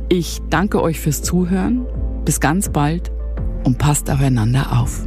Ich danke euch fürs Zuhören. Bis ganz bald und passt aufeinander auf.